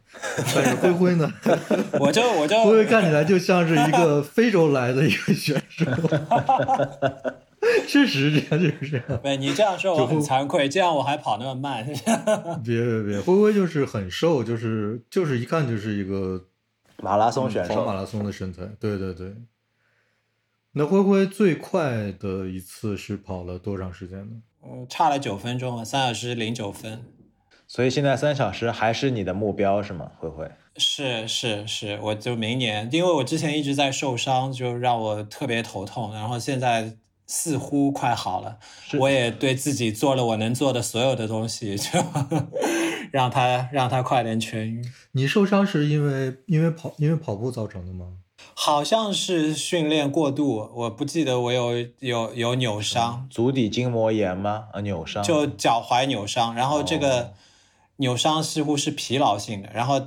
[SPEAKER 1] 但是灰灰呢，
[SPEAKER 2] 我就我就
[SPEAKER 1] 灰灰看起来就像是一个非洲来的一个选手。事实这样就是这样。
[SPEAKER 2] 对，你这样说我很惭愧，这样我还跑那么慢。
[SPEAKER 1] 别别别，灰灰就是很瘦，就是就是一看就是一个
[SPEAKER 3] 马拉松选手，
[SPEAKER 1] 跑马拉松的身材。对对对。那灰灰最快的一次是跑了多长时间呢？
[SPEAKER 2] 嗯，差了九分钟，三小时零九分。
[SPEAKER 3] 所以现在三小时还是你的目标是吗？慧慧？
[SPEAKER 2] 是是是，我就明年，因为我之前一直在受伤，就让我特别头痛，然后现在。似乎快好了，我也对自己做了我能做的所有的东西，就 让他让他快点痊愈。
[SPEAKER 1] 你受伤是因为因为跑因为跑步造成的吗？
[SPEAKER 2] 好像是训练过度，我不记得我有有有扭伤，
[SPEAKER 3] 足底筋膜炎吗？啊，扭伤，
[SPEAKER 2] 就脚踝扭伤，然后这
[SPEAKER 3] 哦
[SPEAKER 2] 个扭伤似乎是疲劳性的，然后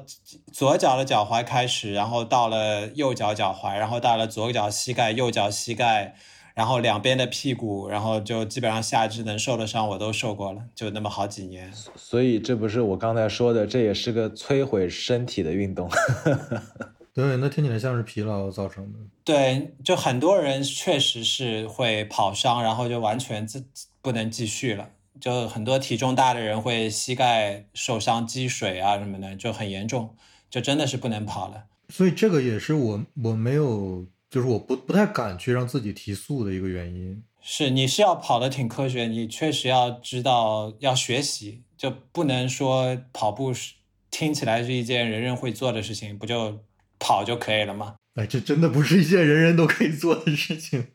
[SPEAKER 2] 左脚的脚踝开始，然后到了右脚脚踝，然后到了左脚膝盖、右脚膝盖，然后两边的屁股，然后就基本上下肢能受的伤我都受过了，就那么好几年。
[SPEAKER 3] 所以这不是我刚才说的，这也是个摧毁身体的运动。
[SPEAKER 1] 对，那听起来像是疲劳造成的。
[SPEAKER 2] 对，就很多人确实是会跑伤，然后就完全自不能继续了。就很多体重大的人会膝盖受伤、积水啊什么的，就很严重，就真的是不能跑了。
[SPEAKER 1] 所以这个也是我我没有，就是我不不太敢去让自己提速的一个原因。
[SPEAKER 2] 是，你是要跑的挺科学，你确实要知道要学习，就不能说跑步是听起来是一件人人会做的事情，不就跑就可以了吗？
[SPEAKER 1] 哎，这真的不是一件人人都可以做的事情，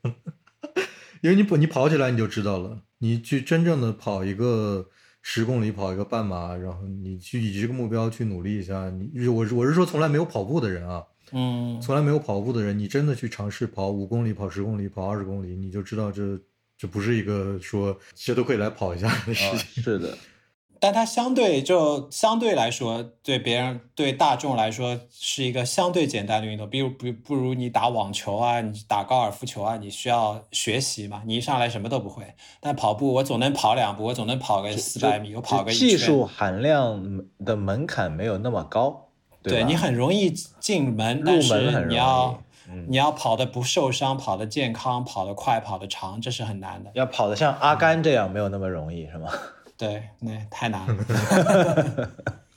[SPEAKER 1] 因为你不你跑起来你就知道了，你去真正的跑一个十公里，跑一个半马，然后你去以这个目标去努力一下。你我是我是说从来没有跑步的人啊，
[SPEAKER 2] 嗯，
[SPEAKER 1] 从来没有跑步的人，你真的去尝试跑五公里、跑十公里、跑二十公里，你就知道这这不是一个说谁都可以来跑一下的事
[SPEAKER 3] 啊，
[SPEAKER 1] 情。
[SPEAKER 3] 是的，
[SPEAKER 2] 但它相对就相对来说，对别人对大众来说是一个相对简单的运动。比如不不如你打网球啊，你打高尔夫球啊，你需要学习嘛，你一上来什么都不会。但跑步我总能跑两步，我总能跑个四百米，我跑个一圈。
[SPEAKER 3] 技术含量的门槛没有那么高，吧
[SPEAKER 2] 对你很容易进门，
[SPEAKER 3] 入
[SPEAKER 2] 但是你要
[SPEAKER 3] 嗯
[SPEAKER 2] 你要跑的不受伤，跑的健康，跑得快，跑得长，这是很难的。
[SPEAKER 3] 要跑得像阿甘这样没有那么容易，是吗？
[SPEAKER 2] 对，那太难了。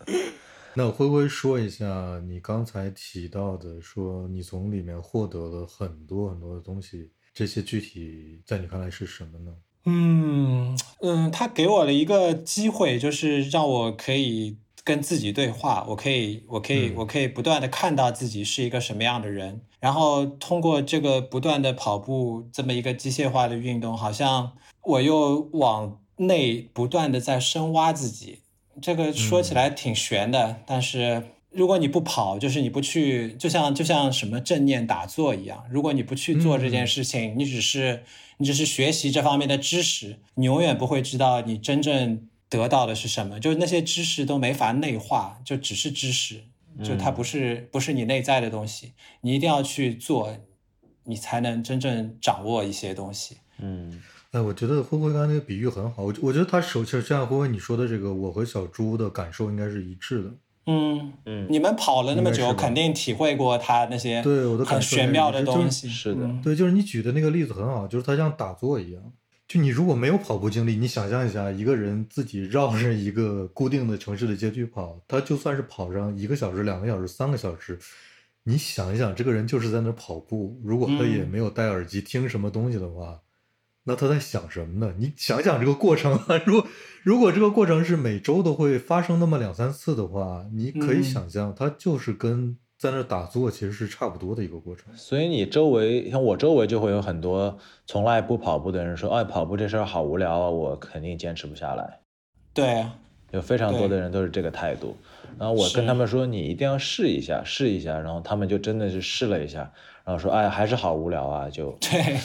[SPEAKER 1] 那我会不会说一下你刚才提到的，说你从里面获得了很多很多的东西，这些具体在你看来是什么呢？
[SPEAKER 2] 嗯嗯，他给我了一个机会，就是让我可以跟自己对话，我可以，我可以，
[SPEAKER 1] 嗯
[SPEAKER 2] 我可以不断的看到自己是一个什么样的人，然后通过这个不断的跑步这么一个机械化的运动，好像我又往内不断的在深挖自己。这个说起来挺悬的，但是如果你不跑，就是你不去，就像就像什么正念打坐一样，如果你不去做这件事情，你只是你只是学习这方面的知识，你永远不会知道你真正得到的是什么。就是那些知识都没法内化，就只是知识，就它不是、不是你内在的东西，你一定要去做，你才能真正掌握一些东西。
[SPEAKER 3] 嗯
[SPEAKER 1] 哎，我觉得灰灰刚才那个比喻很好，我我觉得他首先像灰灰你说的这个，我和小猪的感受应该是一致的。
[SPEAKER 2] 嗯，
[SPEAKER 3] 嗯，
[SPEAKER 2] 你们跑了那么久，肯定体会过他那些
[SPEAKER 1] 对我的感
[SPEAKER 2] 很玄妙的东西。
[SPEAKER 3] 是的
[SPEAKER 2] 嗯
[SPEAKER 1] 对，就是你举的那个例子很好，就是他像打坐一样。就你如果没有跑步经历，你想象一下，一个人自己绕着一个固定的城市的街区跑，他就算是跑上一个小时、两个小时、三个小时，你想一想，这个人就是在那跑步。如果他也
[SPEAKER 2] 嗯
[SPEAKER 1] 没有戴耳机听什么东西的话，那他在想什么呢？你想想这个过程啊，如果如果这个过程是每周都会发生那么两三次的话，你可以
[SPEAKER 2] 嗯
[SPEAKER 1] 想象，他就是跟在那打坐其实是差不多的一个过程。
[SPEAKER 3] 所以你周围像我周围就会有很多从来不跑步的人说，哎，跑步这事儿好无聊啊，我肯定坚持不下来。
[SPEAKER 2] 对啊，
[SPEAKER 3] 有非常多的人都是这个态度，然后我跟他们说，你一定要试一下，试一下，然后他们就真的是试了一下，然后说，哎，还是好无聊啊，就
[SPEAKER 2] 对，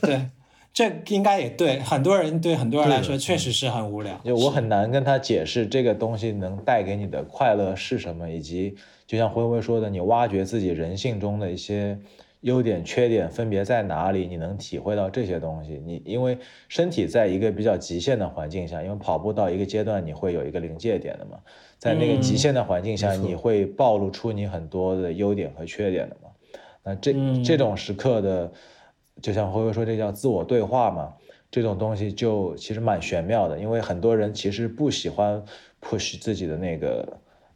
[SPEAKER 2] 对，这应该也对很多人对很多人来说确实是很无聊。
[SPEAKER 3] 就我很难跟他解释这个东西能带给你的快乐是什么，以及就像辉辉说的，你挖掘自己人性中的一些优点、缺点分别在哪里，你能体会到这些东西。你因为身体在一个比较极限的环境下，因为跑步到一个阶段，你会有一个临界点的嘛，在那个极限的环境下，你会暴露出你很多的优点和缺点的嘛。那这、
[SPEAKER 2] 嗯
[SPEAKER 3] 这种时刻的，就像辉辉说，这叫自我对话嘛。这种东西就其实蛮玄妙的，因为很多人其实不喜欢 push 自己的那个、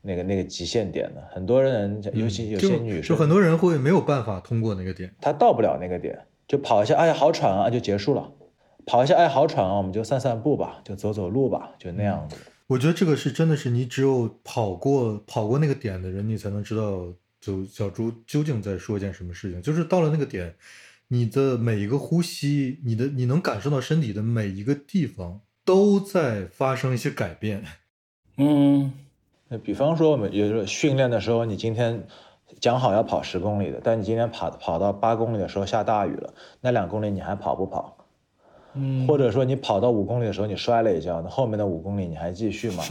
[SPEAKER 3] 那个、那个极限点的。很多人，尤其有些女生，
[SPEAKER 1] 就很多人会没有办法通过那个点。
[SPEAKER 3] 她到不了那个点，就跑一下，哎呀好喘啊，就结束了。跑一下，哎好喘啊，我们就散散步吧，就走走路吧，就那样子。
[SPEAKER 1] 我觉得这个是真的是你只有跑过跑过那个点的人，你才能知道，就小猪究竟在说一件什么事情。就是到了那个点，你的每一个呼吸，你的你能感受到身体的每一个地方都在发生一些改变。
[SPEAKER 2] 嗯
[SPEAKER 3] 那比方说，我们有时候训练的时候，你今天讲好要跑十公里的，但你今天跑跑到八公里的时候下大雨了，那两公里你还跑不跑？
[SPEAKER 2] 嗯，
[SPEAKER 3] 或者说你跑到五公里的时候你摔了一跤，那后面的五公里你还继续吗？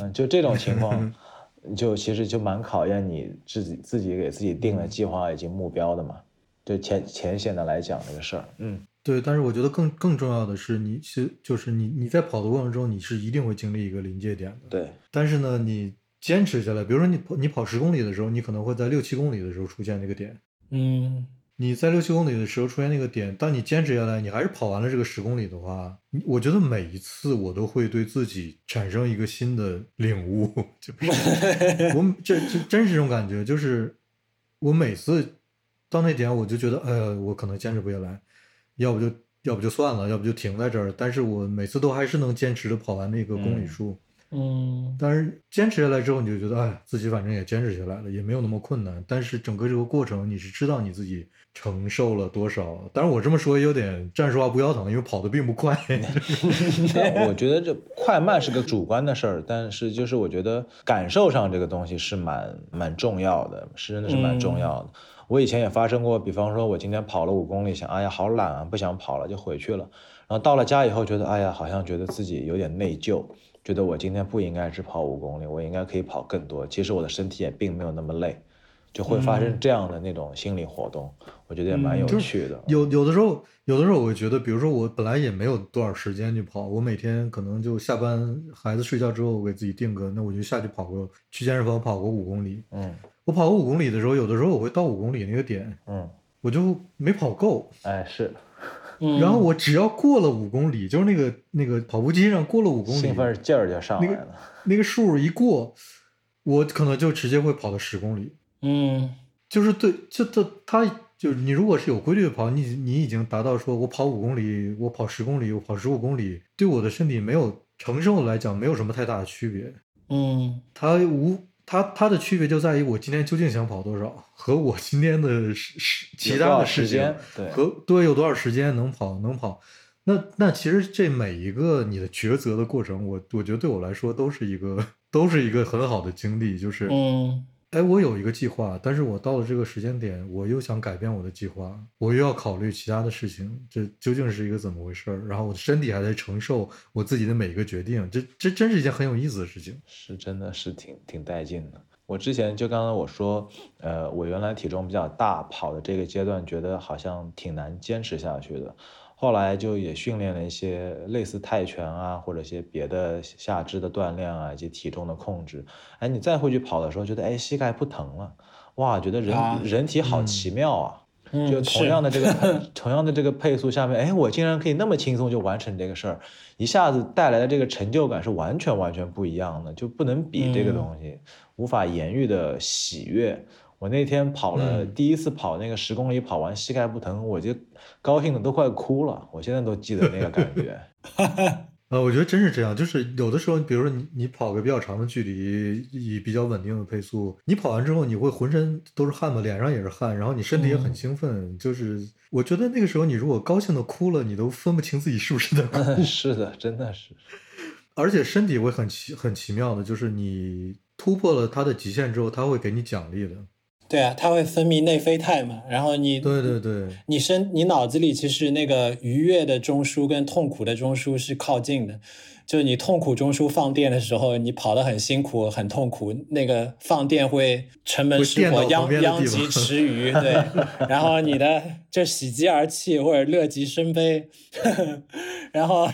[SPEAKER 3] 嗯，就这种情况，就其实就蛮考验你自己自己给自己定了计划以及目标的嘛。就浅浅显的来讲这个事儿，嗯，
[SPEAKER 1] 对。但是我觉得更更重要的是，你其实就是你你在跑的过程中，你是一定会经历一个临界点的。
[SPEAKER 3] 对。
[SPEAKER 1] 但是呢，你坚持下来，比如说你跑你跑十公里的时候，你可能会在六七公里的时候出现那个点。
[SPEAKER 2] 嗯。
[SPEAKER 1] 你在六七公里的时候出现那个点，当你坚持下来，你还是跑完了这个十公里的话，我觉得每一次我都会对自己产生一个新的领悟，就 是我这这真是这种感觉，就是我每次到那点，我就觉得，哎呀，我可能坚持不下来，要不就要不就算了，要不就停在这儿，但是我每次都还是能坚持的跑完那个公里数。
[SPEAKER 2] 嗯，
[SPEAKER 1] 但是坚持下来之后，你就觉得，哎，自己反正也坚持下来了，也没有那么困难。但是整个这个过程，你是知道你自己承受了多少。当然，我这么说也有点站着话不腰疼，因为跑的并不快。
[SPEAKER 3] 我觉得这快慢是个主观的事儿，但是就是我觉得感受上这个东西是蛮蛮重要的，是真的是蛮重要的。我以前也发生过，比方说我今天跑了五公里，想，哎呀，好懒啊，不想跑了，就回去了。然后到了家以后，觉得，哎呀，好像觉得自己有点内疚。觉得我今天不应该只跑五公里，我应该可以跑更多。其实我的身体也并没有那么累，就会发生这样的那种心理活动，我觉得也蛮有趣的。
[SPEAKER 1] 有有的时候，有的时候我会觉得，比如说我本来也没有多少时间去跑，我每天可能就下班，孩子睡觉之后，我给自己定个，那我就下去跑个去健身房跑个五公里。
[SPEAKER 3] 嗯，
[SPEAKER 1] 我跑个五公里的时候，有的时候我会到五公里那个点，
[SPEAKER 3] 嗯，
[SPEAKER 1] 我就没跑够。
[SPEAKER 3] 哎，是。
[SPEAKER 1] 然后我只要过了五公里，就是那个那个跑步机上过了五公里，
[SPEAKER 3] 兴奋劲儿就上来了。
[SPEAKER 1] 那个数一过，我可能就直接会跑到十公里。
[SPEAKER 2] 嗯，
[SPEAKER 1] 就是对，就他他就你如果是有规律的跑，你你已经达到说我跑五公里，我跑十公里，我跑十五公里，对我的身体没有承受来讲没有什么太大的区别。
[SPEAKER 2] 嗯，
[SPEAKER 1] 它无。它它的区别就在于我今天究竟想跑多少，和我今天的时时其他的时间，
[SPEAKER 3] 对，
[SPEAKER 1] 和对有多少时间能跑能跑，那那其实这每一个你的抉择的过程，我我觉得对我来说都是一个都是一个很好的经历，就是
[SPEAKER 2] 嗯。
[SPEAKER 1] 哎，我有一个计划，但是我到了这个时间点，我又想改变我的计划，我又要考虑其他的事情，这究竟是一个怎么回事？然后我的身体还在承受我自己的每一个决定，这这真是一件很有意思的事情，
[SPEAKER 3] 是真的是挺挺带劲的。我之前就刚刚我说，呃，我原来体重比较大，跑的这个阶段觉得好像挺难坚持下去的。后来就也训练了一些类似泰拳啊，或者一些别的下肢的锻炼啊，以及体重的控制。哎，你再回去跑的时候，觉得哎膝盖不疼了，哇，觉得人人体好奇妙啊！就同样的这个 同样的这个配速下面，哎，我竟然可以那么轻松就完成这个事儿，一下子带来的这个成就感是完全完全不一样的，就不能比这个东西，无法言喻的喜悦。我那天跑了第一次跑那个十公里，跑完膝盖不疼，我就高兴的都快哭了。我现在都记得那个感觉。
[SPEAKER 1] 呃，我觉得真是这样，就是有的时候，比如说你你跑个比较长的距离，以比较稳定的配速，你跑完之后，你会浑身都是汗嘛，脸上也是汗，然后你身体也很兴奋。就是我觉得那个时候，你如果高兴的哭了，你都分不清自己是不是在哭。
[SPEAKER 3] 是的，真的是。
[SPEAKER 1] 而且身体会很奇很奇妙的，就是你突破了它的极限之后，它会给你奖励的。
[SPEAKER 2] 对啊，它会分泌内啡肽嘛，然后你
[SPEAKER 1] 对对对，
[SPEAKER 2] 你身你脑子里其实那个愉悦的中枢跟痛苦的中枢是靠近的，就是你痛苦中枢放电的时候，你跑得很辛苦很痛苦，那个放电会城门失火殃殃及池鱼，对，然后你的就喜极而泣或者乐极生悲，然后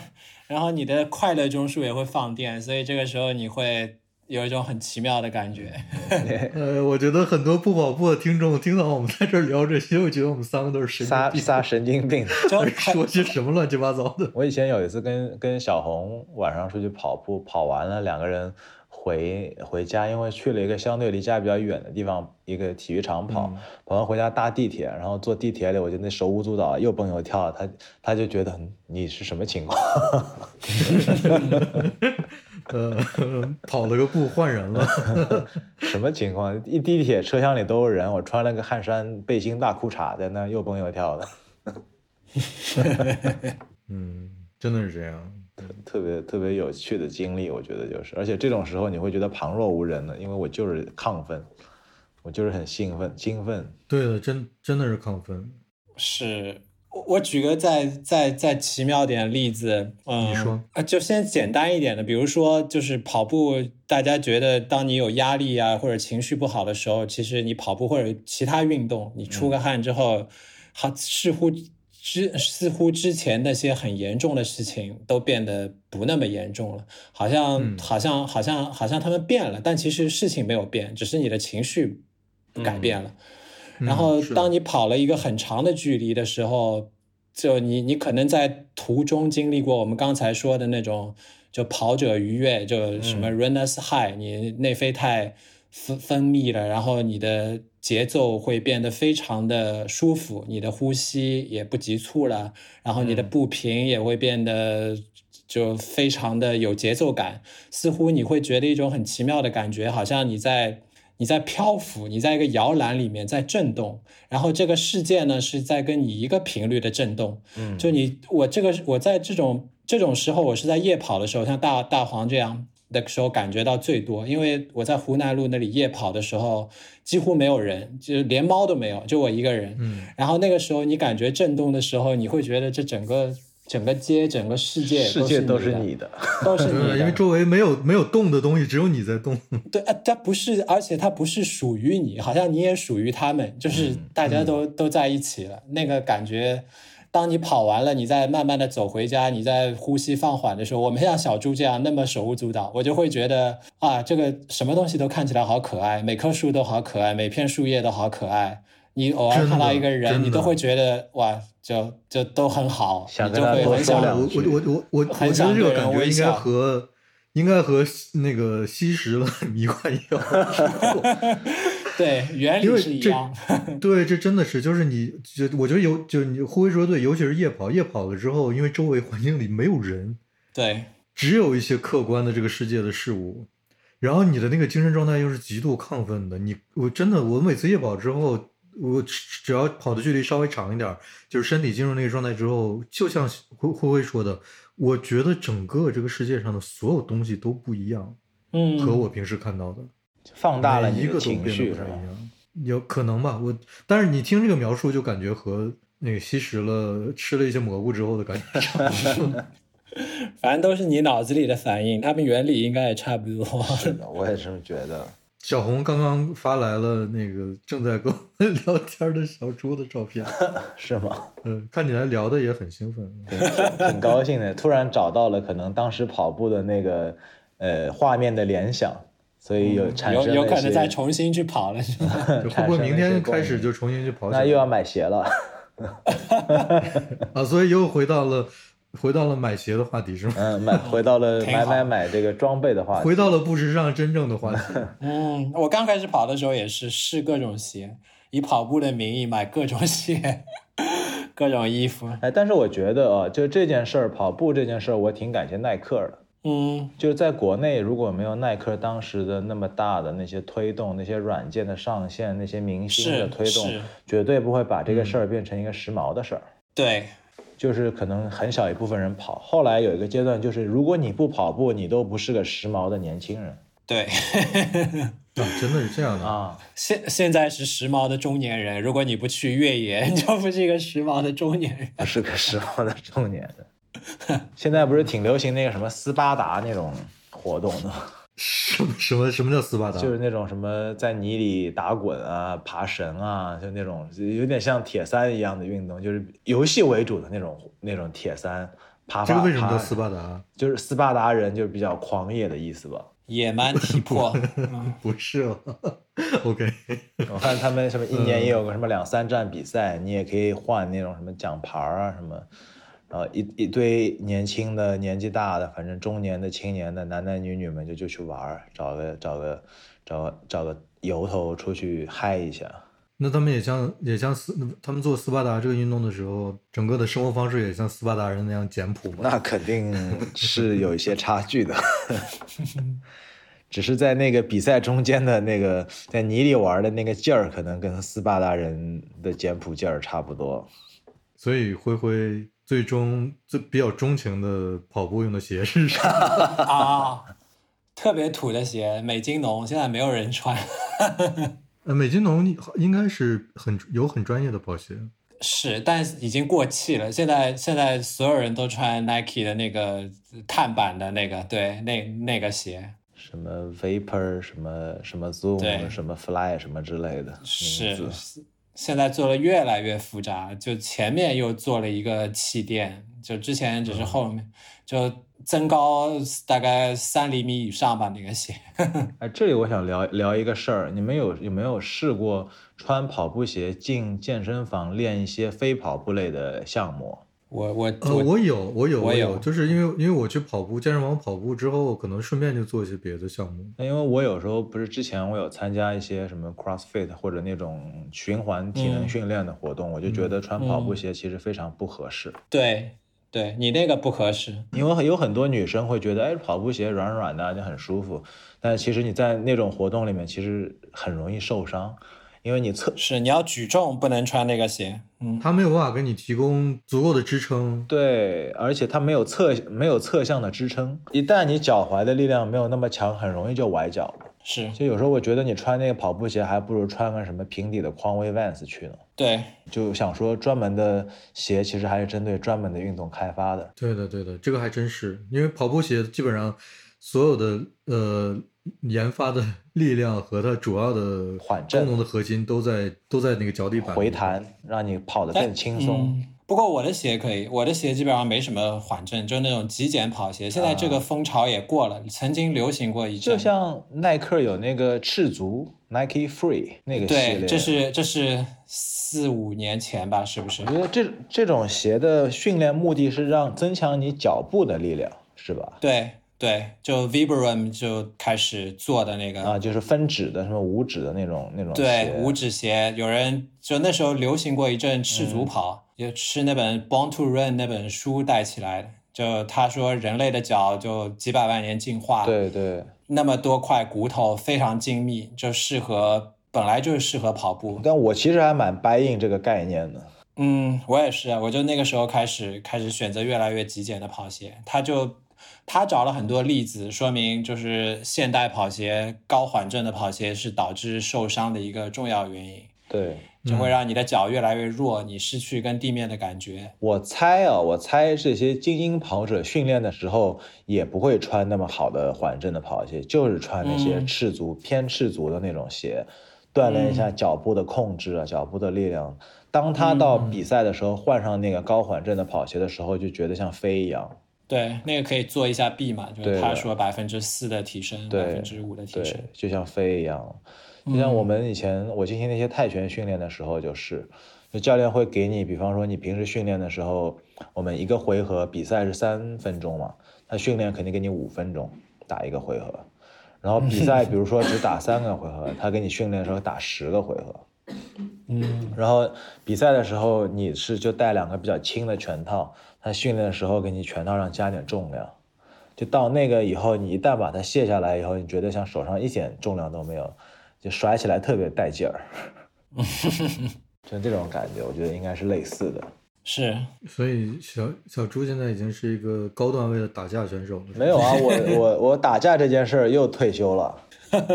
[SPEAKER 2] 然后你的快乐中枢也会放电，所以这个时候你会。有一种很奇妙的感觉，
[SPEAKER 1] 呃，我觉得很多不跑步的听众听到我们在这聊这些，会觉得我们三个都是神
[SPEAKER 3] 仨仨神经病，
[SPEAKER 1] 说些什么乱七八糟的。
[SPEAKER 3] 我以前有一次跟跟小红晚上出去跑步，跑完了两个人回回家，因为去了一个相对离家比较远的地方，一个体育场跑，跑完回家搭地铁，然后坐地铁里，我就那手舞足蹈，又蹦又跳，他他就觉得你是什么情况？
[SPEAKER 1] 呃，跑了个步换人了，
[SPEAKER 3] 什么情况？一地铁车厢里都是人，我穿了个汗衫背心大裤衩，在那又蹦又跳的。
[SPEAKER 1] 嗯，真的是这样，
[SPEAKER 3] 特别特别有趣的经历，我觉得就是，而且这种时候你会觉得旁若无人的，因为我就是亢奋，我就是很兴奋，兴奋。
[SPEAKER 1] 对的，真真的是亢奋。
[SPEAKER 2] 是我我举个再再再奇妙点的例子，嗯，
[SPEAKER 1] 你说
[SPEAKER 2] 啊，就先简单一点的，比如说就是跑步，大家觉得当你有压力啊或者情绪不好的时候，其实你跑步或者其他运动，你出个汗之后，好似乎之似乎之前那些很严重的事情都变得不那么严重了，好像、
[SPEAKER 1] 嗯
[SPEAKER 2] 好像好像好像他们变了，但其实事情没有变，只是你的情绪改变了。然后当你跑了一个很长的距离的时候，就你你可能在途中经历过我们刚才说的那种，就跑者愉悦，就什么 runners high，、你内啡肽分分泌了，然后你的节奏会变得非常的舒服，你的呼吸也不急促了，然后你的步频也会变得。就非常的有节奏感，似乎你会觉得一种很奇妙的感觉，好像你在你在漂浮，你在一个摇篮里面在震动，然后这个世界呢是在跟你一个频率的震动。
[SPEAKER 3] 嗯，
[SPEAKER 2] 就你我这个我在这种这种时候，我是在夜跑的时候，像大大黄这样的时候感觉到最多，因为我在湖南路那里夜跑的时候几乎没有人，就连猫都没有，就我一个人。
[SPEAKER 1] 嗯，
[SPEAKER 2] 然后那个时候你感觉震动的时候，你会觉得这整个整个街、整个世界
[SPEAKER 3] 世界都是
[SPEAKER 2] 是
[SPEAKER 3] 你的。
[SPEAKER 2] 都是你，的，
[SPEAKER 1] 因为周围没有没有动的东西，只有你在动。
[SPEAKER 2] 对，啊，它不是，而且它不是属于你，好像你也属于他们，就是大家都、都在一起了。那个感觉，当你跑完了，你再慢慢的走回家，你在呼吸放缓的时候，我们像小猪这样那么手舞足蹈，我就会觉得啊，这个什么东西都看起来好可爱，每棵树都好可爱，每片树叶都好可爱。你偶尔看到一个人，你都会觉得哇，就就都很好，就
[SPEAKER 3] 跟他多说
[SPEAKER 2] 会很想
[SPEAKER 3] 两句
[SPEAKER 1] 我我我我我觉得这个感觉应该和应该和那个吸食了 迷幻药
[SPEAKER 2] 对原
[SPEAKER 1] 因为
[SPEAKER 2] 理是一
[SPEAKER 1] 这
[SPEAKER 2] 样。
[SPEAKER 1] 对，这真的是就是你，就我觉得有，就你胡辉说的对，尤其是夜跑，夜跑了之后，因为周围环境里没有人，
[SPEAKER 2] 对，
[SPEAKER 1] 只有一些客观的这个世界的事物，然后你的那个精神状态又是极度亢奋的。你我真的，我每次夜跑之后，我只只要跑的距离稍微长一点儿，就是身体进入那个状态之后，就像辉辉辉说的，我觉得整个这个世界上的所有东西都不一样，
[SPEAKER 2] 嗯，
[SPEAKER 1] 和我平时看到的。
[SPEAKER 3] 放大了
[SPEAKER 1] 一个
[SPEAKER 3] 情绪是吧？
[SPEAKER 1] 不太一样，有可能吧？我但是你听这个描述，就感觉和那个吸食了吃了一些蘑菇之后的感觉差不多。
[SPEAKER 2] 反正都是你脑子里的反应，他们原理应该也差不多。
[SPEAKER 3] 是的，我也这么觉得。
[SPEAKER 1] 小红刚刚发来了那个正在跟我们聊天的小猪的照片，
[SPEAKER 3] 是吗？
[SPEAKER 1] 嗯，看起来聊的也很兴奋。
[SPEAKER 3] 挺挺高兴的，突然找到了可能当时跑步的那个呃画面的联想，所以有产生
[SPEAKER 2] 有有可能再重新去跑了，是吧？
[SPEAKER 1] 就会不会明天开始就重新去跑起来？
[SPEAKER 3] 那又要买鞋了。
[SPEAKER 1] 啊，所以又回到了回到了买鞋的话题是吗？
[SPEAKER 3] 嗯，买回到了买买买这个装备的话题，
[SPEAKER 1] 回到了不时尚真正的话题。
[SPEAKER 2] 嗯，我刚开始跑的时候也是试各种鞋，以跑步的名义买各种鞋、各种衣服。
[SPEAKER 3] 哎，但是我觉得啊，就这件事儿，跑步这件事儿，我挺感谢耐克的。
[SPEAKER 2] 嗯，
[SPEAKER 3] 就是在国内，如果没有耐克当时的那么大的那些推动、那些软件的上线、那些明星的推动，绝对不会把这个事儿变成一个时髦的事儿。
[SPEAKER 2] 对，
[SPEAKER 3] 就是可能很小一部分人跑，后来有一个阶段，就是如果你不跑步，你都不是个时髦的年轻人
[SPEAKER 2] 对，
[SPEAKER 1] 啊，真的是这样的。
[SPEAKER 3] 啊。
[SPEAKER 2] 现现在是时髦的中年人，如果你不去越野，你就不是一个时髦的中年人。
[SPEAKER 3] 不是个时髦的中年人。现在不是挺流行那个什么斯巴达那种活动的吗，
[SPEAKER 1] 什么什么什么叫斯巴达？
[SPEAKER 3] 就是那种什么在泥里打滚啊、爬绳啊，就那种有点像铁三一样的运动，就是游戏为主的那种那种铁三爬爬。
[SPEAKER 1] 这个为什么叫斯巴达？
[SPEAKER 3] 就是斯巴达人就是比较狂野的意思吧。
[SPEAKER 2] 野蛮体魄，嗯
[SPEAKER 1] 不是哦。OK，
[SPEAKER 3] 我看他们什么一年也有个什么两三站比赛，你也可以换那种什么奖牌啊什么，然后一一堆年轻的、年纪大的，反正中年的、青年的，男男女女们就就去玩儿，找个找个找个找个由头出去嗨一下。
[SPEAKER 1] 那他们也像也像斯，他们做斯巴达这个运动的时候，整个的生活方式也像斯巴达人那样简朴吗？
[SPEAKER 3] 那肯定是有一些差距的，只是在那个比赛中间的那个在泥里玩的那个劲儿，可能跟斯巴达人的简朴劲儿差不多。
[SPEAKER 1] 所以灰灰最终最比较钟情的跑步用的鞋是啥？
[SPEAKER 2] 啊，特别土的鞋，美津浓，现在没有人穿。
[SPEAKER 1] 呃，美津浓应该是很有很专业的跑鞋。
[SPEAKER 2] 是，但已经过气了。现在现在所有人都穿 Nike 的那个碳板的那个，对，那那个鞋。
[SPEAKER 3] 什么 Vapor，什么什么 Zoom，什么 Fly，什么之类的。
[SPEAKER 2] 是，现在做的越来越复杂，就前面又做了一个气垫，就之前只是后面就增高大概三厘米以上吧，那个鞋。
[SPEAKER 3] 哎，这里我想聊聊一个事儿，你们有有没有试过穿跑步鞋进健身房练一些非跑步类的项目？
[SPEAKER 2] 我我
[SPEAKER 1] 呃我有我有我有，就是因为因为我去跑步健身房跑步之后，可能顺便就做一些别的项目。
[SPEAKER 3] 那因为我有时候不是之前我有参加一些什么 CrossFit 或者那种循环体能训练的活动，我就觉得穿跑步鞋其实非常不合适。
[SPEAKER 2] 对，对你那个不合适，
[SPEAKER 3] 因为有很多女生会觉得，哎，跑步鞋软软的就很舒服，但其实你在那种活动里面其实很容易受伤。因为你侧
[SPEAKER 2] 是你要举重不能穿那个鞋，嗯，
[SPEAKER 1] 它没有办法给你提供足够的支撑，
[SPEAKER 3] 对，而且它没有侧没有侧向的支撑，一旦你脚踝的力量没有那么强，很容易就崴脚了。
[SPEAKER 2] 是，
[SPEAKER 3] 就有时候我觉得你穿那个跑步鞋，还不如穿个什么平底的匡威 Vans 去呢。
[SPEAKER 2] 对，
[SPEAKER 3] 就想说专门的鞋其实还是针对专门的运动开发的。
[SPEAKER 1] 对的，对的，这个还真是，因为跑步鞋基本上所有的呃。研发的力量和它主要的
[SPEAKER 3] 缓震
[SPEAKER 1] 功能的核心都在都在那个脚底板
[SPEAKER 3] 回弹，让你跑得更轻松。
[SPEAKER 2] 不过我的鞋可以，我的鞋基本上没什么缓震，就是那种极简跑鞋。现在这个风潮也过了，曾经流行过一
[SPEAKER 3] 阵。就像耐克有那个赤足 Nike Free 那个
[SPEAKER 2] 系列，对，这是这是四五年前吧，是不是？
[SPEAKER 3] 我觉得这这种鞋的训练目的是让增强你脚步的力量，是吧？
[SPEAKER 2] 对。对，就 Vibram 就开始做的那个
[SPEAKER 3] 啊，就是分趾的，什么五指的那种那种
[SPEAKER 2] 对，五指鞋，有人就那时候流行过一阵赤足跑，也是那本《Born to Run》那本书带起来的。就他说，人类的脚就几百万年进化，
[SPEAKER 3] 对对，
[SPEAKER 2] 那么多块骨头非常精密，就适合本来就是适合跑步。
[SPEAKER 3] 但我其实还蛮 buy in 这个概念的。
[SPEAKER 2] 嗯，我也是啊，我就那个时候开始开始选择越来越极简的跑鞋，他就。他找了很多例子，说明就是现代跑鞋高缓震的跑鞋是导致受伤的一个重要原因。
[SPEAKER 3] 对，
[SPEAKER 2] 就会让你的脚越来越弱，你失去跟地面的感觉。
[SPEAKER 3] 我猜啊，我猜这些精英跑者训练的时候也不会穿那么好的缓震的跑鞋，就是穿那些赤足偏赤足的那种鞋，锻炼一下脚步的控制啊，脚步的力量。当他到比赛的时候换上那个高缓震的跑鞋的时候，就觉得像飞一样。
[SPEAKER 2] 对，那个可以做一下 B 嘛，就是他说百分之四的提升，百分之五的提升，
[SPEAKER 3] 就像飞一样，就像我们以前我进行那些泰拳训练的时候，就是，就教练会给你，比方说你平时训练的时候，我们一个回合比赛是三分钟嘛，他训练肯定给你五分钟打一个回合，然后比赛比如说只打三个回合，他给你训练的时候打十个回合，
[SPEAKER 2] 嗯，
[SPEAKER 3] 然后比赛的时候你是就带两个比较轻的拳套。他训练的时候给你拳套上加点重量，就到那个以后，你一旦把它卸下来以后，你觉得像手上一点重量都没有，就甩起来特别带劲儿，就这种感觉，我觉得应该是类似的。
[SPEAKER 2] 是，
[SPEAKER 1] 所以小小朱现在已经是一个高段位的打架选手了。
[SPEAKER 3] 没有啊，我我 我打架这件事儿又退休了，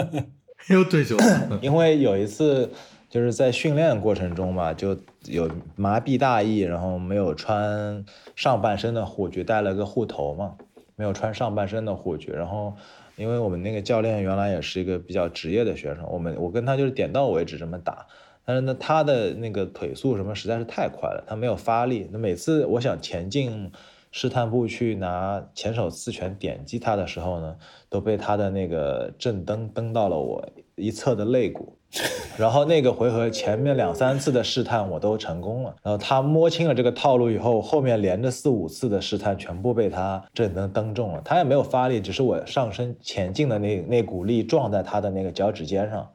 [SPEAKER 1] 又退休了，
[SPEAKER 3] 因为有一次。就是在训练过程中嘛，就有麻痹大意，然后没有穿上半身的护具，戴了个护头嘛，没有穿上半身的护具。然后，因为我们那个教练原来也是一个比较职业的学生，我们我跟他就是点到为止这么打。但是呢，他的那个腿速什么实在是太快了，他没有发力。那每次我想前进试探步去拿前手刺拳点击他的时候呢，都被他的那个正蹬蹬到了我一侧的肋骨。然后那个回合前面两三次的试探我都成功了，然后他摸清了这个套路以后，后面连着四五次的试探全部被他这能蹬中了。他也没有发力，只是我上身前进的那那股力撞在他的那个脚趾尖上，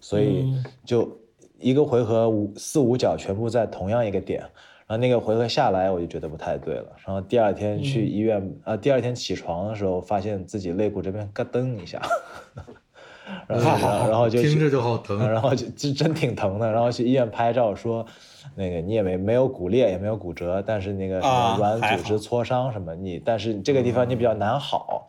[SPEAKER 3] 所以就一个回合五四五脚全部在同样一个点。然后那个回合下来我就觉得不太对了，然后第二天去医院啊，第二天起床的时候发现自己肋骨这边咯噔一下。然后，然后就
[SPEAKER 1] 听着就好疼，
[SPEAKER 3] 然后就真真挺疼的。然后去医院拍照，说那个你也没没有骨裂，也没有骨折，但是那个软组织挫伤什么，你但是这个地方你比较难好，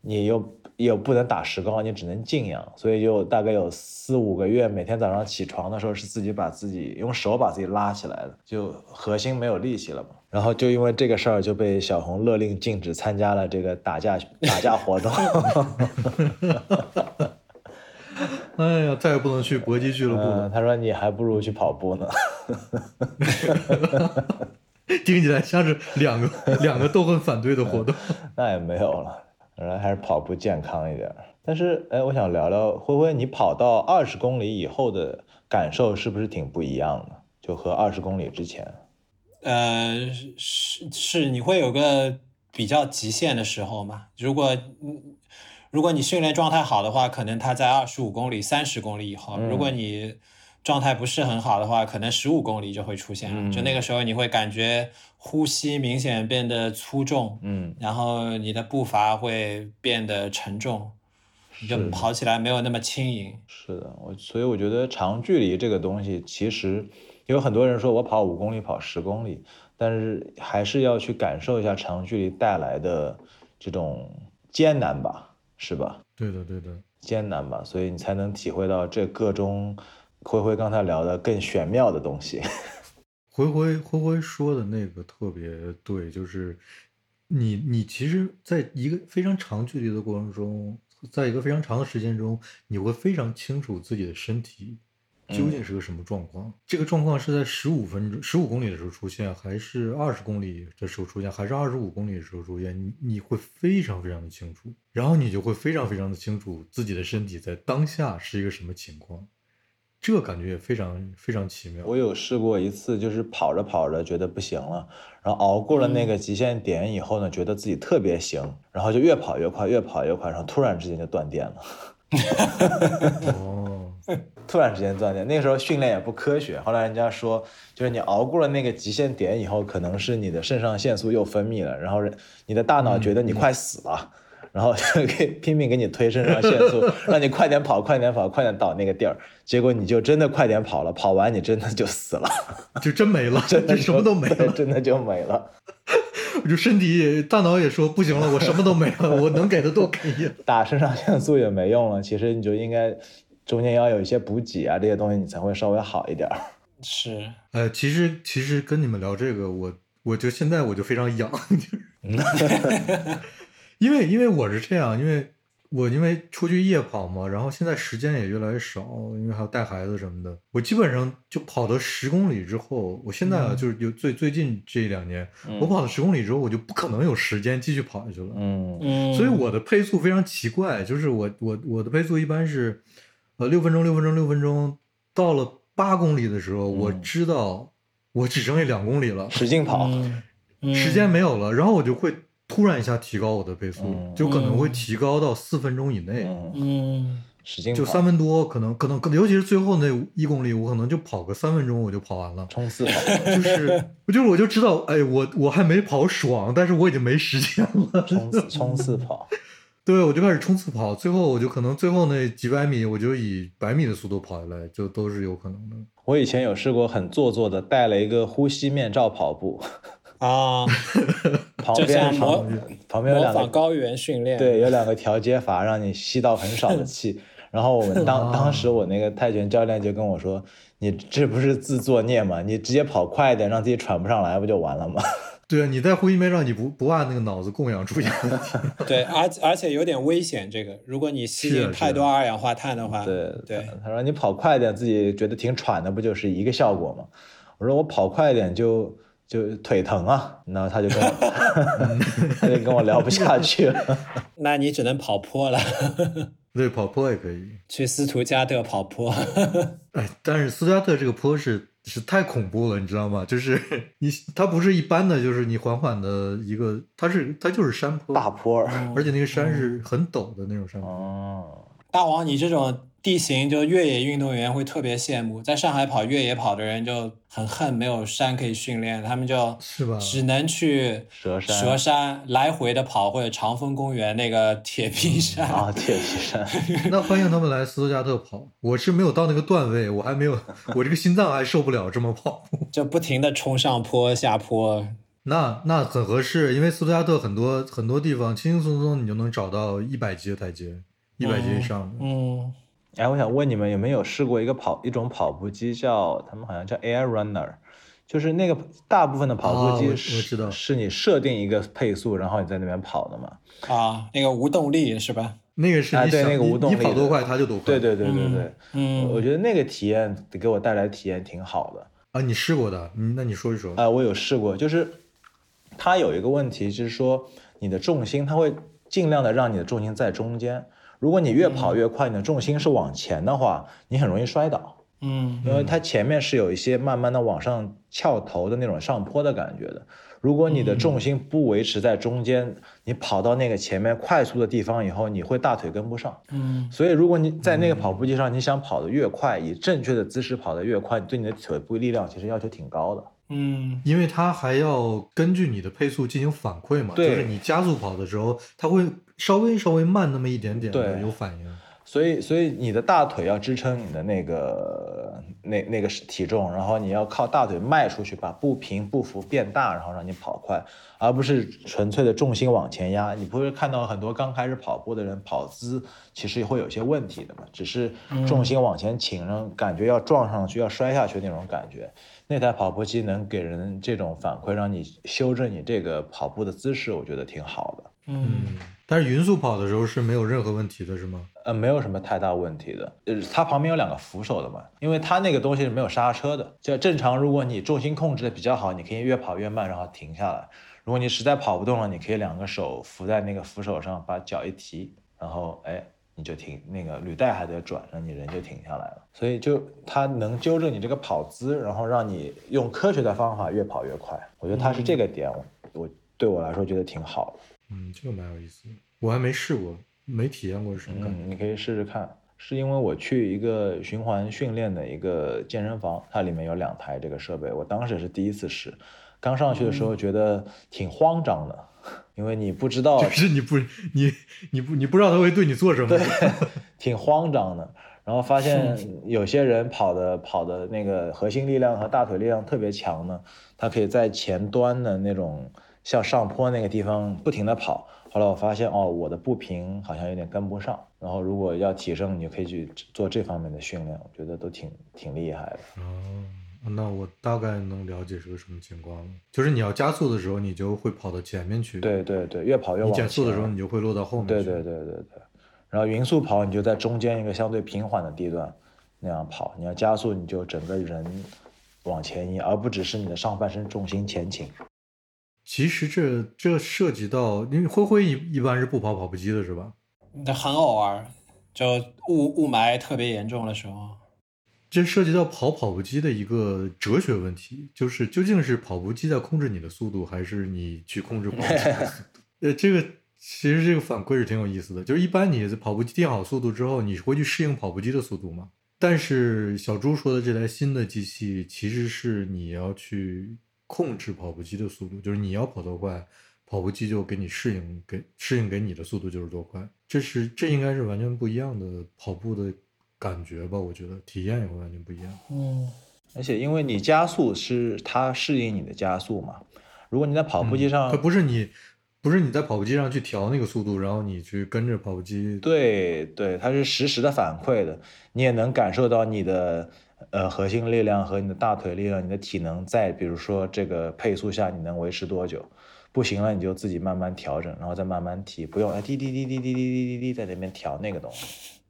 [SPEAKER 3] 你又又不能打石膏，你只能静养，所以就大概有四五个月，每天早上起床的时候是自己把自己用手把自己拉起来的，就核心没有力气了嘛。然后就因为这个事儿就被小红勒令禁止参加了这个打架打架活动。
[SPEAKER 1] 哎呀，再也不能去搏击俱乐部了。
[SPEAKER 3] 他说你还不如去跑步呢。
[SPEAKER 1] 听起来像是两个两个都很反对的活动。
[SPEAKER 3] 那也没有了，原来还是跑步健康一点。但是，哎，我想聊聊灰灰，你跑到二十公里以后的感受是不是挺不一样的？就和二十公里之前。
[SPEAKER 2] 呃，是是，你会有个比较极限的时候嘛？如果如果你训练状态好的话，可能它在二十五公里、三十公里以后；如果你状态不是很好的话，可能十五公里就会出现了。就那个时候，你会感觉呼吸明显变得粗重，
[SPEAKER 3] 嗯，
[SPEAKER 2] 然后你的步伐会变得沉重，你就跑起来没有那么轻盈。
[SPEAKER 3] 是的，我所以我觉得长距离这个东西其实。有很多人说我跑五公里、跑十公里，但是还是要去感受一下长距离带来的这种艰难吧，是吧？
[SPEAKER 1] 对的，对的，
[SPEAKER 3] 艰难吧，所以你才能体会到这个中灰灰刚才聊的更玄妙的东西。
[SPEAKER 1] 灰灰灰灰说的那个特别对，就是你你其实在一个非常长距离的过程中，在一个非常长的时间中，你会非常清楚自己的身体。究竟是个什么状况？这个状况是在十五分钟、十五公里的时候出现，还是二十公里的时候出现，还是二十五公里的时候出现？你你会非常非常的清楚，然后你就会非常非常的清楚自己的身体在当下是一个什么情况，这个感觉也非常非常奇妙。
[SPEAKER 3] 我有试过一次，就是跑着跑着觉得不行了，然后熬过了那个极限点以后呢，觉得自己特别行，然后就越跑越快，越跑越快，然后突然之间就断电了。
[SPEAKER 1] 哦。
[SPEAKER 3] 突然之间断电，那个时候训练也不科学。后来人家说，就是你熬过了那个极限点以后，可能是你的肾上腺素又分泌了，然后你的大脑觉得你快死了，然后给拼命给你推肾上腺素，让你快点跑，快点跑，快点到那个地儿。结果你就真的快点跑了，跑完你真的就死了，
[SPEAKER 1] 就真没了，
[SPEAKER 3] 真的
[SPEAKER 1] 什么都没了，
[SPEAKER 3] 真的就没了。
[SPEAKER 1] 我就身体、大脑也说不行了，我什么都没了，我能给的都给你，
[SPEAKER 3] 打肾上腺素也没用了。其实你就应该。中间要有一些补给啊，这些东西你才会稍微好一点儿。
[SPEAKER 2] 是，
[SPEAKER 1] 呃，其实其实跟你们聊这个，我我就现在我就非常痒，因为因为我是这样，因为我因为出去夜跑嘛，然后现在时间也越来越少，因为还要带孩子什么的，我基本上就跑到十公里之后，我现在啊就是有最最近这一两年，我跑到十公里之后，我就不可能有时间继续跑下去了。
[SPEAKER 3] 嗯
[SPEAKER 2] 嗯，
[SPEAKER 1] 所以我的配速非常奇怪，就是我我我的配速一般是。呃，六分钟，六分钟，六分钟，到了八公里的时候，我知道我只剩下两公里了，
[SPEAKER 3] 使劲跑，
[SPEAKER 1] 时间没有了，然后我就会突然一下提高我的配速，就可能会提高到四分钟以内，
[SPEAKER 2] 嗯，
[SPEAKER 3] 使劲
[SPEAKER 1] 就三分多，可能可能，尤其是最后那一公里，我可能就跑个三分钟我就跑完了，
[SPEAKER 3] 冲刺跑，
[SPEAKER 1] 就是我就是我就知道，哎，我我还没跑爽，但是我已经没时间了，
[SPEAKER 3] 冲刺冲刺跑。
[SPEAKER 1] 对，我就开始冲刺跑，最后我就可能最后那几百米，我就以百米的速度跑下来，就都是有可能的。
[SPEAKER 3] 我以前有试过很做作的，戴了一个呼吸面罩跑步
[SPEAKER 2] 啊，
[SPEAKER 3] 旁边
[SPEAKER 2] 模
[SPEAKER 3] 旁边有两个
[SPEAKER 2] 高原训练，
[SPEAKER 3] 对，有两个调节阀让你吸到很少的气。然后我们当 当时我那个泰拳教练就跟我说：“你这不是自作孽吗？你直接跑快一点，让自己喘不上来，不就完了吗？”
[SPEAKER 1] 对啊，你在呼吸面罩，你不不怕那个脑子供氧出现问题？
[SPEAKER 2] 对，而而且有点危险。这个，如果你吸进太多二氧化碳的话，
[SPEAKER 3] 对
[SPEAKER 2] 对。
[SPEAKER 3] 他说你跑快点，自己觉得挺喘的，不就是一个效果吗？我说我跑快点就就腿疼啊，然后他就跟我 他就跟我聊不下去了。
[SPEAKER 2] 那你只能跑坡了。
[SPEAKER 1] 对，跑坡也可以
[SPEAKER 2] 去斯图加特跑坡。
[SPEAKER 1] 哎，但是斯图加特这个坡是。是太恐怖了，你知道吗？就是你，它不是一般的，就是你缓缓的一个，它是它就是山坡，
[SPEAKER 3] 大坡，
[SPEAKER 1] 而且那个山是很陡的那种山坡。
[SPEAKER 3] 哦，
[SPEAKER 2] 大王，你这种。地形就越野运动员会特别羡慕，在上海跑越野跑的人就很恨没有山可以训练，他们就
[SPEAKER 1] 是吧，
[SPEAKER 2] 只能去
[SPEAKER 3] 蛇山
[SPEAKER 2] 蛇山来回的跑，或者长风公园那个铁皮山
[SPEAKER 3] 啊，铁皮山。
[SPEAKER 1] 那欢迎他们来斯图加特跑，我是没有到那个段位，我还没有，我这个心脏还受不了这么跑，
[SPEAKER 2] 就不停的冲上坡下坡。
[SPEAKER 1] 那那很合适，因为斯图加特很多很多地方轻轻松松你就能找到一百级的台阶，一百级以上的。
[SPEAKER 2] 嗯，
[SPEAKER 3] 哎，我想问你们有没有试过一个跑一种跑步机叫他们好像叫 Air Runner，就是那个大部分的跑步机是、
[SPEAKER 1] 知道
[SPEAKER 3] 是你设定一个配速，然后你在那边跑的嘛？
[SPEAKER 2] 啊，那个无动力是吧？
[SPEAKER 1] 那个是
[SPEAKER 3] 啊对那个无动力的
[SPEAKER 1] 你跑多快它就多快。
[SPEAKER 3] 对对对对对，
[SPEAKER 2] 嗯
[SPEAKER 3] 我觉得那个体验给我带来体验挺好的。
[SPEAKER 1] 啊，你试过的，嗯，那你说一说。
[SPEAKER 3] 啊、我有试过，就是它有一个问题，就是说你的重心，它会尽量的让你的重心在中间。如果你越跑越快，你的重心是往前的话，你很容易摔倒，
[SPEAKER 2] 嗯
[SPEAKER 3] 因为它前面是有一些慢慢的往上翘头的那种上坡的感觉的。如果你的重心不维持在中间，你跑到那个前面快速的地方以后，你会大腿跟不上。
[SPEAKER 2] 嗯
[SPEAKER 3] 所以，如果你在那个跑步机上，你想跑得越快，以正确的姿势跑得越快，对你的腿部力量其实要求挺高的。
[SPEAKER 2] 嗯
[SPEAKER 1] 因为它还要根据你的配速进行反馈嘛，
[SPEAKER 3] 对
[SPEAKER 1] 就是你加速跑的时候，它会稍微稍微慢那么一点点的
[SPEAKER 3] 对
[SPEAKER 1] 有反应。
[SPEAKER 3] 所以，所以你的大腿要支撑你的那个那那个体重，然后你要靠大腿迈出去，把步频步幅变大，然后让你跑快，而不是纯粹的重心往前压。你不会看到很多刚开始跑步的人跑姿其实会有些问题的嘛，只是重心往前倾，然后感觉要撞上去、要摔下去那种感觉。那台跑步机能给人这种反馈，让你修正你这个跑步的姿势，我觉得挺好的。
[SPEAKER 2] 嗯
[SPEAKER 1] 但是匀速跑的时候是没有任何问题的，是吗？
[SPEAKER 3] 呃，没有什么太大问题的。呃，它旁边有两个扶手的嘛，因为它那个东西是没有刹车的。就正常，如果你重心控制的比较好，你可以越跑越慢，然后停下来。如果你实在跑不动了，你可以两个手扶在那个扶手上，把脚一提，然后哎，你就停，那个履带还得转，然后你人就停下来了。所以就它能纠正你这个跑姿，然后让你用科学的方法越跑越快。我觉得它是这个点，我我对我来说觉得挺好的。
[SPEAKER 1] 嗯，这个蛮有意思的，我还没试过，没体验过是什么感觉。
[SPEAKER 3] 嗯，你可以试试看。是因为我去一个循环训练的一个健身房，它里面有两台这个设备，我当时也是第一次试。刚上去的时候觉得挺慌张的，因为你不知道
[SPEAKER 1] 就，是你不你你不你不知道他会对你做什么。
[SPEAKER 3] 挺慌张的。然后发现有些人跑的跑的那个核心力量和大腿力量特别强呢，他可以在前端的那种像上坡那个地方不停的跑。后来我发现哦，我的步频好像有点跟不上。然后如果要提升，你就可以去做这方面的训练，我觉得都挺挺厉害的。
[SPEAKER 1] 哦，那我大概能了解是个什么情况了。就是你要加速的时候，你就会跑到前面去；
[SPEAKER 3] 对对对，越跑越
[SPEAKER 1] 你
[SPEAKER 3] 往前。
[SPEAKER 1] 减速的时候，你就会落到后面去。
[SPEAKER 3] 对对对对对。然后匀速跑，你就在中间一个相对平缓的地段那样跑。你要加速，你就整个人往前移，而不只是你的上半身重心前倾。
[SPEAKER 1] 其实这这涉及到，因为灰灰一一般是不跑跑步机的是吧？
[SPEAKER 2] 那很偶尔，就雾雾霾特别严重的时候。
[SPEAKER 1] 这涉及到跑跑步机的一个哲学问题，就是究竟是跑步机在控制你的速度，还是你去控制跑步机的速度？呃，这个其实这个反馈是挺有意思的。就是一般你跑步机定好速度之后，你会去适应跑步机的速度嘛？但是小猪说的这台新的机器，其实是你要去控制跑步机的速度，就是你要跑多快，跑步机就给你适应给适应给你的速度就是多快。这是这应该是完全不一样的跑步的感觉吧？我觉得体验也会完全不一样。
[SPEAKER 2] 嗯
[SPEAKER 3] 而且因为你加速是它适应你的加速嘛，如果你在跑步机上，
[SPEAKER 1] 它不是你，不是你在跑步机上去调那个速度，然后你去跟着跑步机。
[SPEAKER 3] 对对，它是实时的反馈的，你也能感受到你的呃核心力量和你的大腿力量，你的体能在比如说这个配速下你能维持多久，不行了你就自己慢慢调整，然后再慢慢提，不用哎滴滴滴滴滴滴滴滴滴在那边调那个东西。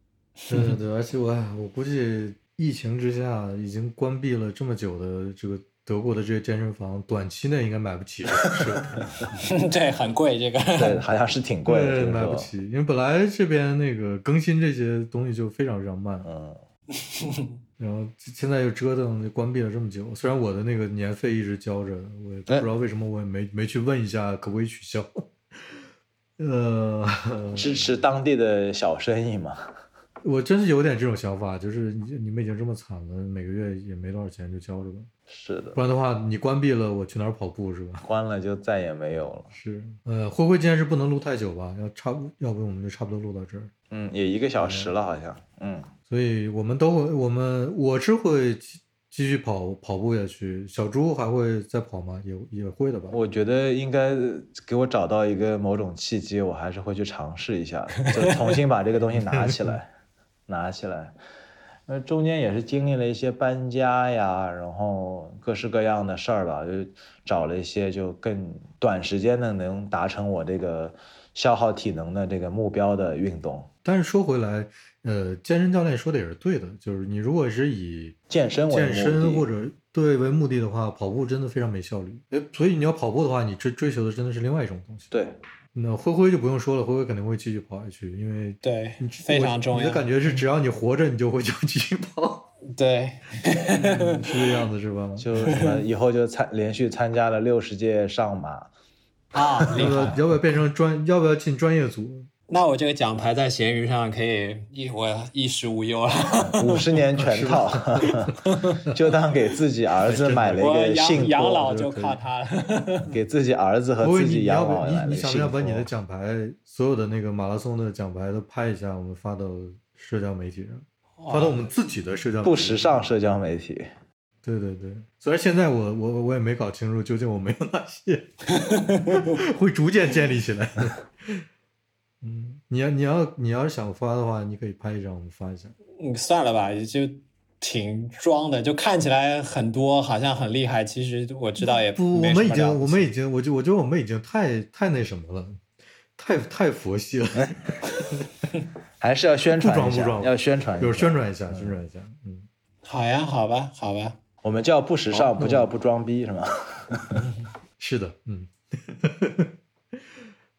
[SPEAKER 1] 对对对，而且我我估计疫情之下已经关闭了这么久的这个德国的这些健身房，短期内应该买不起这个设备。
[SPEAKER 2] 对，很贵这个。
[SPEAKER 3] 对，好像是挺贵的，
[SPEAKER 1] 对，买不起，因为本来这边那个更新这些东西就非常非常慢，
[SPEAKER 3] 嗯，
[SPEAKER 1] 然后现在又折腾就关闭了这么久。虽然我的那个年费一直交着，我也不知道为什么我也没没去问一下可不可以取消。呃，
[SPEAKER 3] 支持当地的小生意嘛。
[SPEAKER 1] 我真是有点这种想法，就是你你们已经这么惨了，每个月也没多少钱，就交着吧。
[SPEAKER 3] 是的
[SPEAKER 1] 不，然的话，你关闭了，我去哪儿跑步是吧？
[SPEAKER 3] 关了就再也没有了。
[SPEAKER 1] 是，呃，灰灰今天是不能录太久吧？要差不，要不我们就差不多录到这儿。
[SPEAKER 3] 嗯，也一个小时了，好像。嗯，
[SPEAKER 1] 所以我们都会，我们我是会，继继续跑跑步下去。小猪还会再跑吗？也也会的吧。
[SPEAKER 3] 我觉得应该给我找到一个某种契机，我还是会去尝试一下，就重新把这个东西拿起来，拿起来。那，中间也是经历了一些搬家呀，然后各式各样的事儿吧，就找了一些就更短时间的能达成我这个消耗体能的这个目标的运动。
[SPEAKER 1] 但是说回来，呃，健身教练说的也是对的，就是你如果是以
[SPEAKER 3] 健身为
[SPEAKER 1] 健身或者对为目的的话，跑步真的非常没效率。哎，所以你要跑步的话，你追追求的真的是另外一种东西。
[SPEAKER 3] 对。
[SPEAKER 1] 那灰灰就不用说了，灰灰肯定会继续跑下去，因为
[SPEAKER 2] 对非常重要。
[SPEAKER 1] 你的感觉是，只要你活着，你就会 就继续跑。
[SPEAKER 2] 对，
[SPEAKER 1] 是这样子是吧？
[SPEAKER 3] 就什么以后就参连续参加了六十届上马
[SPEAKER 2] 啊，
[SPEAKER 1] 要不要要不要变成专？要不要进专业组？
[SPEAKER 2] 那我这个奖牌在闲鱼上可以一我衣食无忧了，
[SPEAKER 3] 五十年全套，就当给自己儿子买了一个幸福，
[SPEAKER 2] 养老就靠它了，
[SPEAKER 3] 给自己儿子和自己养老
[SPEAKER 1] 你你想不想把你的奖牌所有的那个马拉松的奖牌都拍一下，我们发到社交媒体上，发到我们自己的社交
[SPEAKER 3] 不时尚社交媒体。
[SPEAKER 1] 对对对，虽然现在我我我也没搞清楚究竟我没有哪些，会逐渐建立起来。嗯，你要你要你要是想发的话，你可以拍一张，我们发一下。
[SPEAKER 2] 嗯，算了吧，就挺装的，就看起来很多，好像很厉害。其实我知道也
[SPEAKER 1] 不，我们已经我们已经，我就我觉得我们已经太太那什么了，太太佛系了。
[SPEAKER 3] 还是要宣传
[SPEAKER 1] 一下，
[SPEAKER 3] 要宣传，
[SPEAKER 1] 就是宣传一下，宣传一下。嗯，
[SPEAKER 2] 好呀，好吧，好吧，
[SPEAKER 3] 我们叫不时尚，不叫不装逼，是吗？
[SPEAKER 1] 是的，嗯。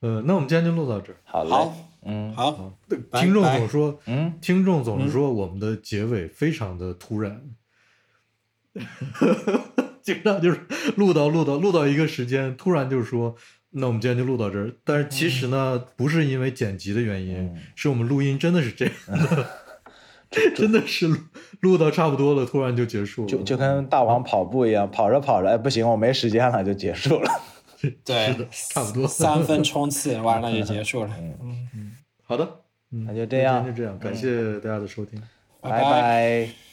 [SPEAKER 1] 呃，那我们今天就录到这儿。
[SPEAKER 3] 好
[SPEAKER 2] 嘞，
[SPEAKER 3] 嗯，
[SPEAKER 2] 好。
[SPEAKER 1] 听众总说，
[SPEAKER 3] 嗯，
[SPEAKER 1] 听众总是说我们的结尾非常的突然，经常就是录到录到录到一个时间，突然就是说，那我们今天就录到这儿。但是其实呢，不是因为剪辑的原因，是我们录音真的是这样的，真的是录录到差不多了，突然就结束了，
[SPEAKER 3] 就就跟大王跑步一样，跑着跑着，哎，不行，我没时间了，就结束了。
[SPEAKER 2] 对，
[SPEAKER 1] 差不多
[SPEAKER 2] 三分冲刺完了就结束了。
[SPEAKER 1] 嗯嗯，好的，
[SPEAKER 3] 那就这样，
[SPEAKER 1] 就这样，感谢大家的收听，
[SPEAKER 2] 拜
[SPEAKER 3] 拜。